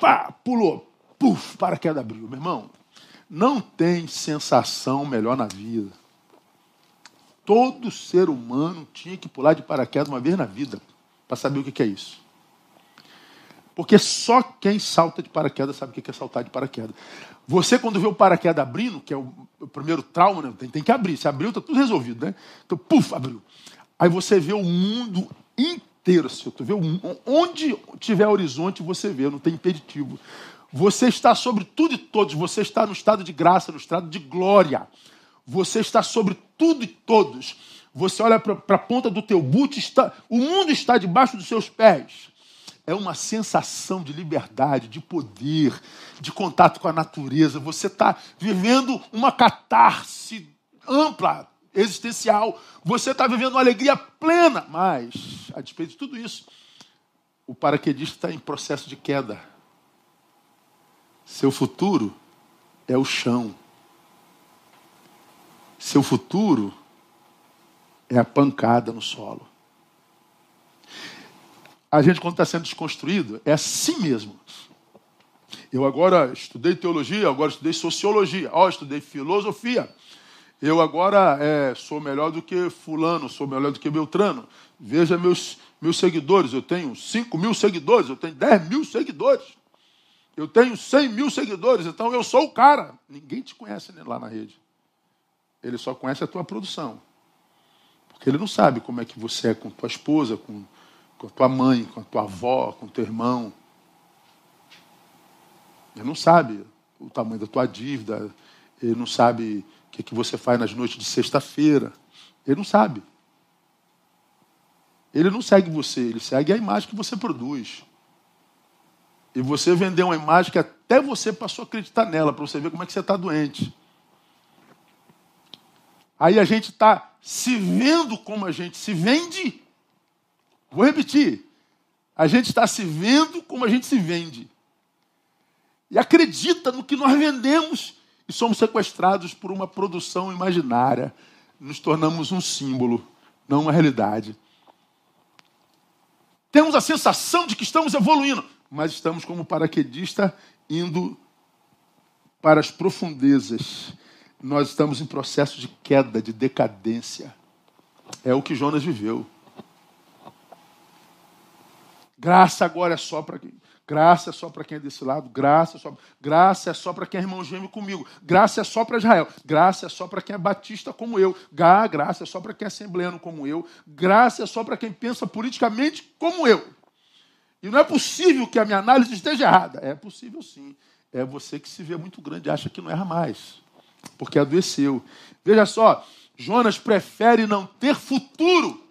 pá, pulou, puf, paraquedas abriu, meu irmão. Não tem sensação melhor na vida. Todo ser humano tinha que pular de paraquedas uma vez na vida para saber o que é isso. Porque só quem salta de paraquedas sabe o que é saltar de paraquedas. Você, quando vê o paraquedas abrindo, que é o, primeiro trauma, né? tem, tem, que abrir. Se abriu, está tudo resolvido, né? Então, puf, abriu. Aí você vê o mundo inteiro, assim, tu vê o, onde tiver horizonte, você vê, não tem impeditivo. Você está sobre tudo e todos, você está no estado de graça, no estado de glória. Você está sobre tudo e todos. Você olha para a ponta do teu boot, está, o mundo está debaixo dos seus pés. É uma sensação de liberdade, de poder, de contato com a natureza. Você está vivendo uma catarse ampla, existencial. Você está vivendo uma alegria plena. Mas, a despeito de tudo isso, o paraquedista está em processo de queda seu futuro é o chão. Seu futuro é a pancada no solo. A gente, quando está sendo desconstruído, é assim mesmo. Eu agora estudei teologia, agora estudei sociologia, ó, estudei filosofia. Eu agora é, sou melhor do que fulano, sou melhor do que Beltrano. Veja meus, meus seguidores, eu tenho 5 mil seguidores, eu tenho 10 mil seguidores. Eu tenho 100 mil seguidores, então eu sou o cara. Ninguém te conhece lá na rede. Ele só conhece a tua produção. Porque ele não sabe como é que você é com tua esposa, com, com a tua mãe, com a tua avó, com teu irmão. Ele não sabe o tamanho da tua dívida. Ele não sabe o que, que você faz nas noites de sexta-feira. Ele não sabe. Ele não segue você, ele segue a imagem que você produz. E você vendeu uma imagem que até você passou a acreditar nela, para você ver como é que você está doente. Aí a gente está se vendo como a gente se vende. Vou repetir. A gente está se vendo como a gente se vende. E acredita no que nós vendemos e somos sequestrados por uma produção imaginária. Nos tornamos um símbolo, não uma realidade. Temos a sensação de que estamos evoluindo mas estamos como paraquedista indo para as profundezas. Nós estamos em processo de queda, de decadência. É o que Jonas viveu. Graça agora é só para quem. Graça é só para quem é desse lado. Graça é só, graça é só para quem é irmão gêmeo comigo. Graça é só para Israel. Graça é só para quem é batista como eu. Graça é só para quem é assembleano como eu. Graça é só para quem pensa politicamente como eu. E não é possível que a minha análise esteja errada. É possível sim. É você que se vê muito grande, acha que não erra mais. Porque adoeceu. Veja só, Jonas prefere não ter futuro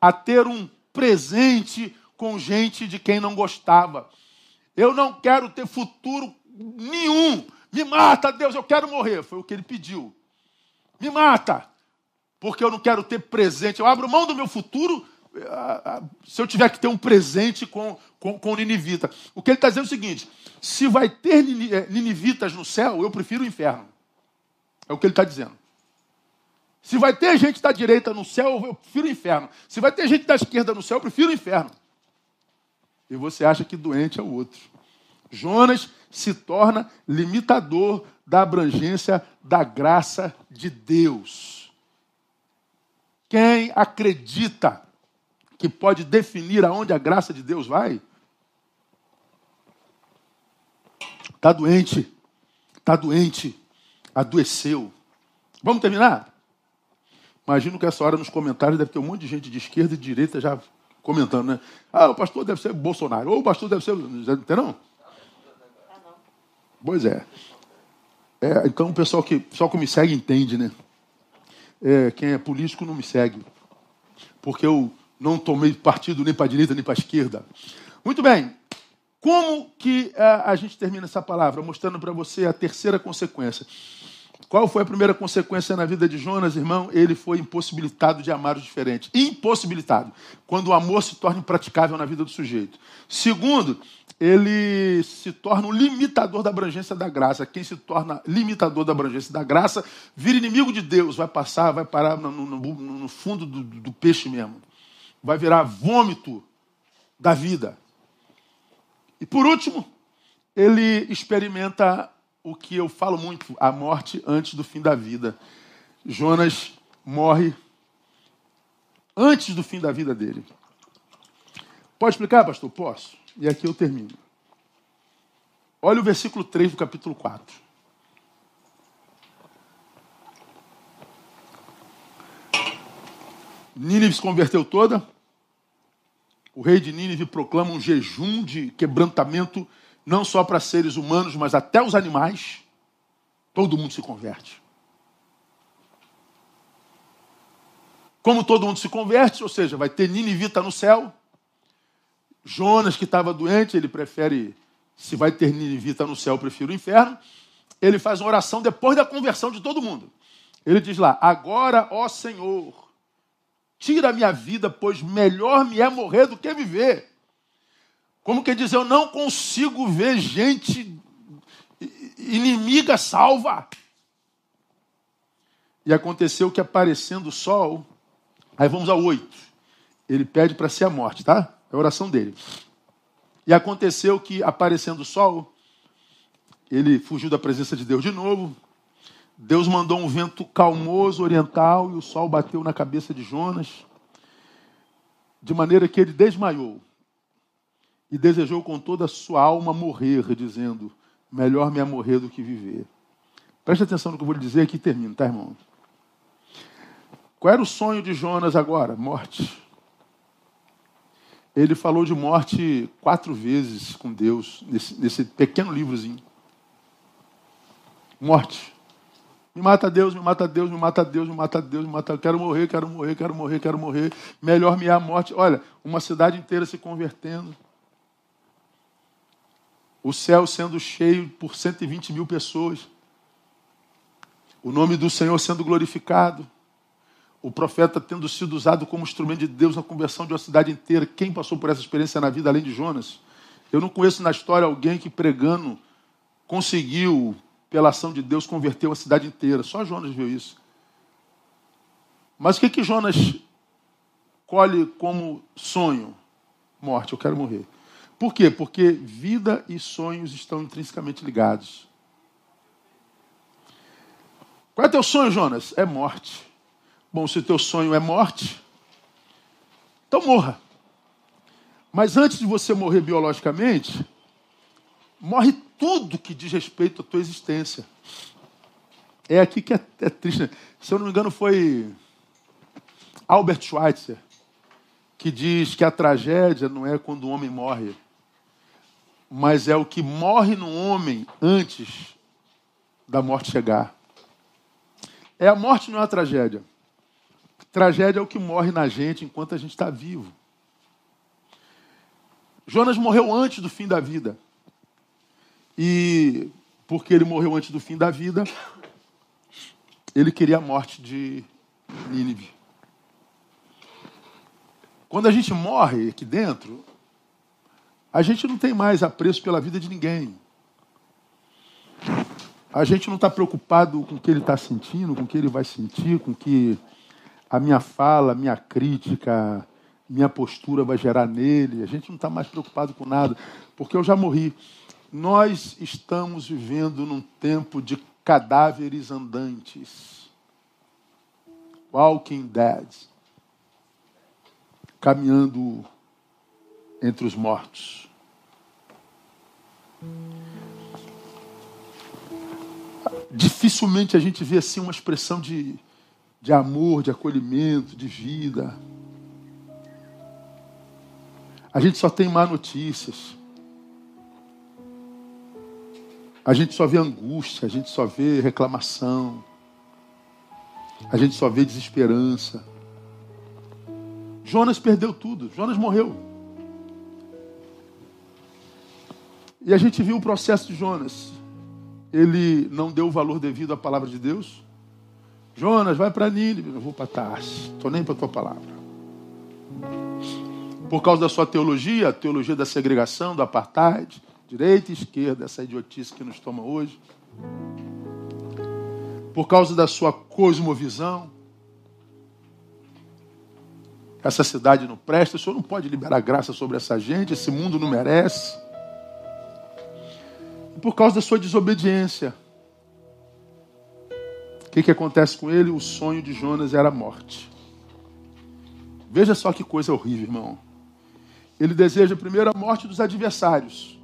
a ter um presente com gente de quem não gostava. Eu não quero ter futuro nenhum. Me mata, Deus, eu quero morrer. Foi o que ele pediu. Me mata, porque eu não quero ter presente. Eu abro mão do meu futuro se eu tiver que ter um presente com, com, com Ninivita. O que ele está dizendo é o seguinte: se vai ter é, Ninivitas no céu, eu prefiro o inferno. É o que ele está dizendo. Se vai ter gente da direita no céu, eu prefiro o inferno. Se vai ter gente da esquerda no céu, eu prefiro o inferno. E você acha que doente é o outro. Jonas se torna limitador da abrangência da graça de Deus. Quem acredita que pode definir aonde a graça de Deus vai? Está doente, está doente, adoeceu. Vamos terminar? Imagino que essa hora nos comentários deve ter um monte de gente de esquerda e de direita já comentando, né? Ah, o pastor deve ser Bolsonaro, ou o pastor deve ser. Não tem não? Pois é. é então o pessoal que, só que me segue entende, né? É, quem é político não me segue. Porque eu não tomei partido nem para a direita nem para a esquerda. Muito bem. Como que uh, a gente termina essa palavra? Mostrando para você a terceira consequência. Qual foi a primeira consequência na vida de Jonas, irmão? Ele foi impossibilitado de amar o diferente. Impossibilitado. Quando o amor se torna impraticável na vida do sujeito. Segundo, ele se torna um limitador da abrangência da graça. Quem se torna limitador da abrangência da graça vira inimigo de Deus, vai passar, vai parar no, no, no fundo do, do peixe mesmo vai virar vômito da vida. E por último, ele experimenta o que eu falo muito, a morte antes do fim da vida. Jonas morre antes do fim da vida dele. Pode explicar, pastor? Posso. E aqui eu termino. Olha o versículo 3 do capítulo 4. Nínive se converteu toda. O rei de Nínive proclama um jejum de quebrantamento, não só para seres humanos, mas até os animais. Todo mundo se converte. Como todo mundo se converte, ou seja, vai ter Ninivita no céu. Jonas, que estava doente, ele prefere, se vai ter Ninivita no céu, prefiro o inferno. Ele faz uma oração depois da conversão de todo mundo. Ele diz lá: Agora, ó Senhor, Tira a minha vida, pois melhor me é morrer do que viver. Como quer dizer, eu não consigo ver gente inimiga salva. E aconteceu que aparecendo o sol, aí vamos ao oito. Ele pede para ser a morte, tá? É a oração dele. E aconteceu que aparecendo o sol, ele fugiu da presença de Deus de novo, Deus mandou um vento calmoso oriental e o sol bateu na cabeça de Jonas, de maneira que ele desmaiou e desejou com toda a sua alma morrer, dizendo: Melhor me é morrer do que viver. Preste atenção no que eu vou lhe dizer aqui e termino, tá, irmão? Qual era o sonho de Jonas agora? Morte. Ele falou de morte quatro vezes com Deus, nesse, nesse pequeno livrozinho. Morte. Me mata Deus, me mata Deus, me mata Deus, me mata Deus, me mata. Quero morrer, quero morrer, quero morrer, quero morrer. Melhor me é a morte. Olha, uma cidade inteira se convertendo. O céu sendo cheio por 120 mil pessoas. O nome do Senhor sendo glorificado. O profeta tendo sido usado como instrumento de Deus na conversão de uma cidade inteira. Quem passou por essa experiência na vida além de Jonas? Eu não conheço na história alguém que pregando conseguiu pela ação de Deus, converteu a cidade inteira. Só Jonas viu isso. Mas o que, que Jonas colhe como sonho? Morte, eu quero morrer. Por quê? Porque vida e sonhos estão intrinsecamente ligados. Qual é teu sonho, Jonas? É morte. Bom, se teu sonho é morte, então morra. Mas antes de você morrer biologicamente, morre tudo que diz respeito à tua existência. É aqui que é, é triste. Se eu não me engano, foi Albert Schweitzer que diz que a tragédia não é quando o homem morre, mas é o que morre no homem antes da morte chegar. É a morte não é a tragédia. Tragédia é o que morre na gente enquanto a gente está vivo. Jonas morreu antes do fim da vida. E porque ele morreu antes do fim da vida, ele queria a morte de Nínive. Quando a gente morre aqui dentro, a gente não tem mais apreço pela vida de ninguém. A gente não está preocupado com o que ele está sentindo, com o que ele vai sentir, com o que a minha fala, a minha crítica, minha postura vai gerar nele. A gente não está mais preocupado com nada, porque eu já morri. Nós estamos vivendo num tempo de cadáveres andantes. Walking Dead. Caminhando entre os mortos. Dificilmente a gente vê assim uma expressão de, de amor, de acolhimento, de vida. A gente só tem má notícias. A gente só vê angústia, a gente só vê reclamação, a gente só vê desesperança. Jonas perdeu tudo, Jonas morreu. E a gente viu o processo de Jonas. Ele não deu o valor devido à palavra de Deus. Jonas, vai para Nínive. Eu vou para Tarsis. Estou nem para a tua palavra. Por causa da sua teologia, a teologia da segregação, do apartheid, direita e esquerda, essa idiotice que nos toma hoje. Por causa da sua cosmovisão. Essa cidade não presta, o senhor não pode liberar graça sobre essa gente, esse mundo não merece. por causa da sua desobediência. O que, que acontece com ele? O sonho de Jonas era a morte. Veja só que coisa horrível, irmão. Ele deseja primeiro a morte dos adversários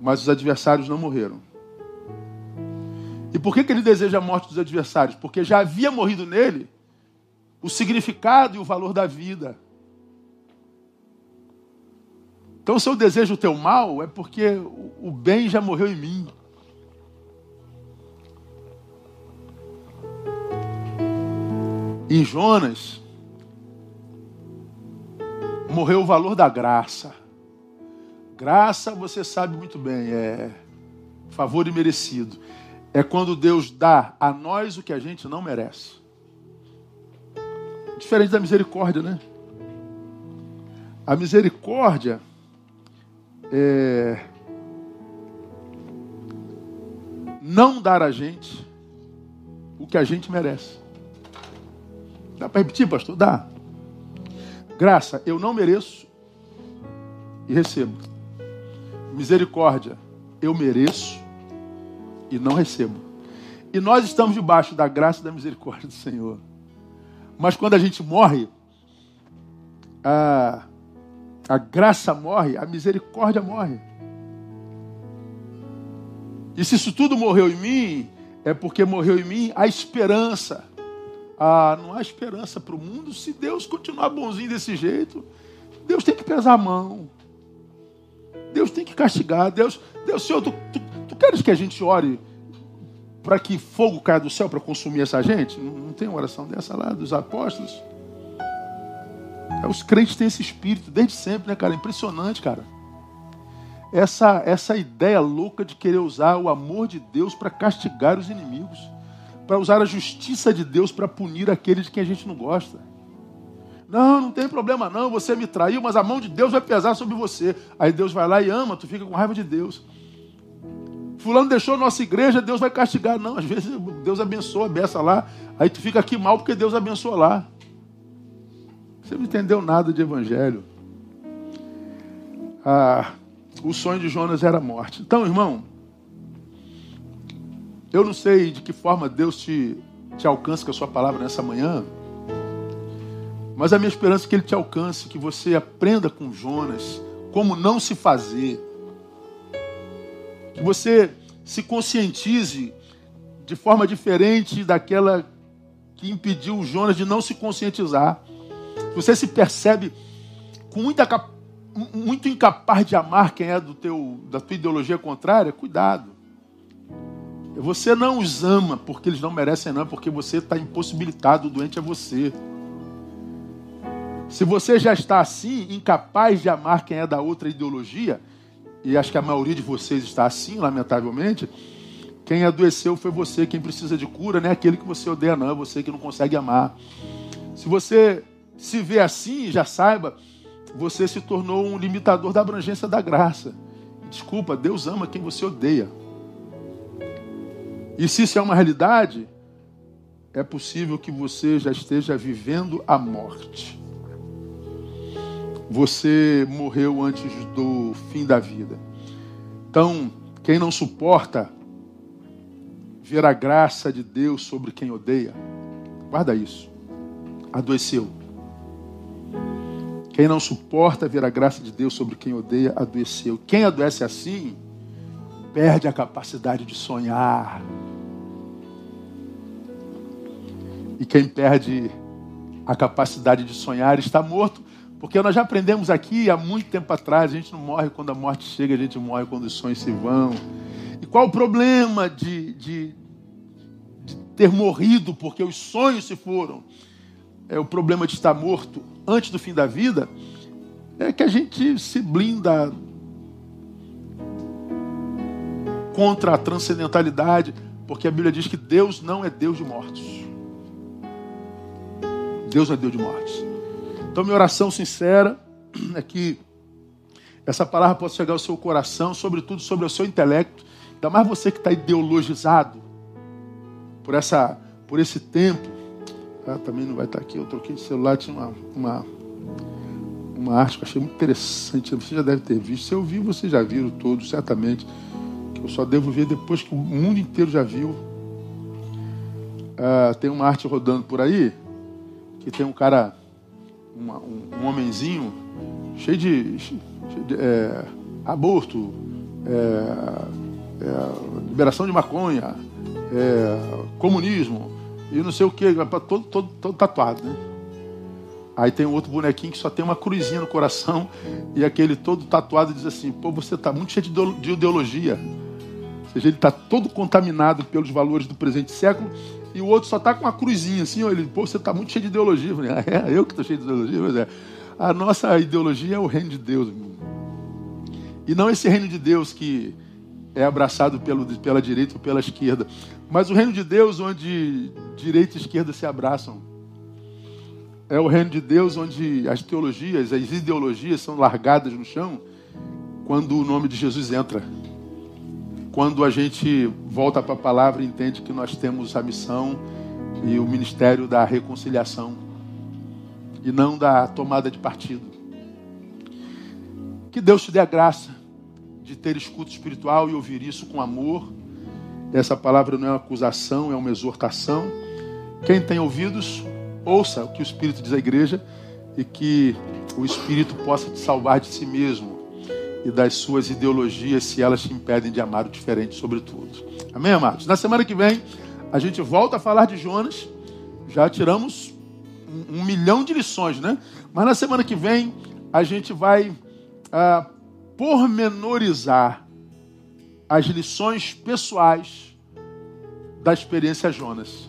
mas os adversários não morreram. E por que, que ele deseja a morte dos adversários? Porque já havia morrido nele o significado e o valor da vida. Então, se eu desejo o teu mal, é porque o bem já morreu em mim. Em Jonas, morreu o valor da graça. Graça, você sabe muito bem, é favor imerecido. É quando Deus dá a nós o que a gente não merece. Diferente da misericórdia, né? A misericórdia é não dar a gente o que a gente merece. Dá para repetir, pastor? Dá. Graça, eu não mereço e recebo. Misericórdia, eu mereço e não recebo. E nós estamos debaixo da graça e da misericórdia do Senhor. Mas quando a gente morre, a, a graça morre, a misericórdia morre. E se isso tudo morreu em mim, é porque morreu em mim a esperança. Ah, não há esperança para o mundo se Deus continuar bonzinho desse jeito. Deus tem que pesar a mão. Deus tem que castigar. Deus, Deus Senhor, tu, tu, tu queres que a gente ore para que fogo caia do céu para consumir essa gente? Não, não tem uma oração dessa lá dos apóstolos? É, os crentes têm esse espírito desde sempre, né, cara? Impressionante, cara. Essa, essa ideia louca de querer usar o amor de Deus para castigar os inimigos para usar a justiça de Deus para punir aqueles de quem a gente não gosta. Não, não tem problema não, você me traiu, mas a mão de Deus vai pesar sobre você. Aí Deus vai lá e ama, tu fica com raiva de Deus. Fulano deixou nossa igreja, Deus vai castigar. Não, às vezes Deus abençoa a beça lá, aí tu fica aqui mal porque Deus abençoa lá. Você não entendeu nada de evangelho. Ah, o sonho de Jonas era a morte. Então, irmão, eu não sei de que forma Deus te, te alcança com a sua palavra nessa manhã, mas a minha esperança é que Ele te alcance, que você aprenda com Jonas como não se fazer, que você se conscientize de forma diferente daquela que impediu Jonas de não se conscientizar. Você se percebe com muita, muito incapaz de amar quem é do teu, da tua ideologia contrária, cuidado. Você não os ama porque eles não merecem, não, porque você está impossibilitado, o doente é você. Se você já está assim, incapaz de amar quem é da outra ideologia, e acho que a maioria de vocês está assim, lamentavelmente, quem adoeceu foi você, quem precisa de cura, não é aquele que você odeia, não, é você que não consegue amar. Se você se vê assim, já saiba, você se tornou um limitador da abrangência da graça. Desculpa, Deus ama quem você odeia. E se isso é uma realidade, é possível que você já esteja vivendo a morte. Você morreu antes do fim da vida. Então, quem não suporta ver a graça de Deus sobre quem odeia, guarda isso. Adoeceu. Quem não suporta ver a graça de Deus sobre quem odeia, adoeceu. Quem adoece assim, perde a capacidade de sonhar. E quem perde a capacidade de sonhar está morto, porque nós já aprendemos aqui há muito tempo atrás: a gente não morre quando a morte chega, a gente morre quando os sonhos se vão. E qual o problema de, de, de ter morrido porque os sonhos se foram? É o problema de estar morto antes do fim da vida, é que a gente se blinda contra a transcendentalidade, porque a Bíblia diz que Deus não é Deus de mortos. Deus é Deus de mortes. Então, minha oração sincera é que essa palavra possa chegar ao seu coração, sobretudo sobre o seu intelecto, ainda mais você que está ideologizado por, essa, por esse tempo. Ah, também não vai estar aqui. Eu troquei de celular, tinha uma, uma, uma arte que eu achei muito interessante. Você já deve ter visto. Se eu vi, vocês já viram todos, certamente. Que eu só devo ver depois que o mundo inteiro já viu. Ah, tem uma arte rodando por aí que tem um cara, uma, um, um, homenzinho, cheio de, cheio de é, aborto, é, é, liberação de maconha, é, comunismo e não sei o que, todo, todo, todo tatuado, né? Aí tem um outro bonequinho que só tem uma cruzinha no coração e aquele todo tatuado diz assim: pô, você está muito cheio de ideologia. Ou seja, ele está todo contaminado pelos valores do presente século e o outro só está com uma cruzinha assim, ele, pô, você está muito cheio de ideologia. Eu falei, ah, é, eu que estou cheio de ideologia, mas é. A nossa ideologia é o reino de Deus. E não esse reino de Deus que é abraçado pelo, pela direita ou pela esquerda, mas o reino de Deus onde direita e esquerda se abraçam. É o reino de Deus onde as teologias, as ideologias são largadas no chão quando o nome de Jesus entra quando a gente volta para a palavra entende que nós temos a missão e o ministério da reconciliação e não da tomada de partido. Que Deus te dê a graça de ter escuta espiritual e ouvir isso com amor Essa palavra não é uma acusação, é uma exortação. Quem tem ouvidos, ouça o que o Espírito diz à igreja e que o Espírito possa te salvar de si mesmo e das suas ideologias, se elas te impedem de amar o diferente, sobretudo. Amém, amados? Na semana que vem, a gente volta a falar de Jonas. Já tiramos um, um milhão de lições, né? Mas na semana que vem, a gente vai ah, pormenorizar as lições pessoais da experiência Jonas.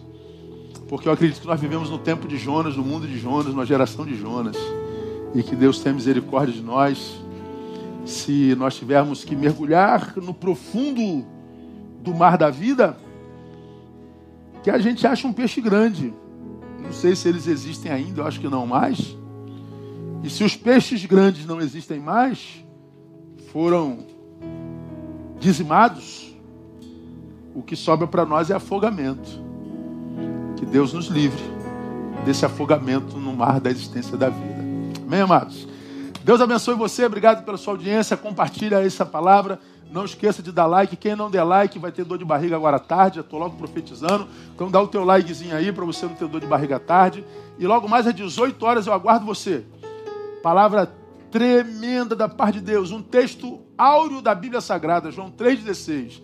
Porque eu acredito que nós vivemos no tempo de Jonas, no mundo de Jonas, numa geração de Jonas. E que Deus tenha misericórdia de nós se nós tivermos que mergulhar no profundo do mar da vida, que a gente acha um peixe grande. Não sei se eles existem ainda, eu acho que não mais. E se os peixes grandes não existem mais, foram dizimados, o que sobra para nós é afogamento. Que Deus nos livre desse afogamento no mar da existência da vida. Amém, amados? Deus abençoe você, obrigado pela sua audiência. Compartilha essa palavra. Não esqueça de dar like. Quem não der like vai ter dor de barriga agora à tarde. Eu estou logo profetizando. Então dá o teu likezinho aí para você não ter dor de barriga à tarde. E logo mais às 18 horas eu aguardo você. Palavra tremenda da parte de Deus. Um texto áureo da Bíblia Sagrada, João 3,16.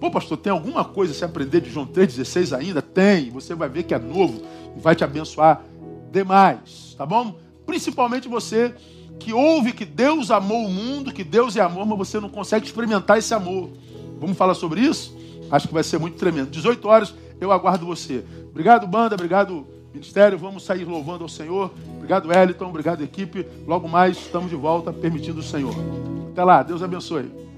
Pô, pastor, tem alguma coisa a se aprender de João 3,16 ainda? Tem. Você vai ver que é novo e vai te abençoar demais. Tá bom? Principalmente você que ouve que Deus amou o mundo, que Deus é amor, mas você não consegue experimentar esse amor. Vamos falar sobre isso? Acho que vai ser muito tremendo. 18 horas, eu aguardo você. Obrigado, banda, obrigado, ministério. Vamos sair louvando ao Senhor. Obrigado, Eliton, obrigado, equipe. Logo mais estamos de volta, permitindo o Senhor. Até lá, Deus abençoe.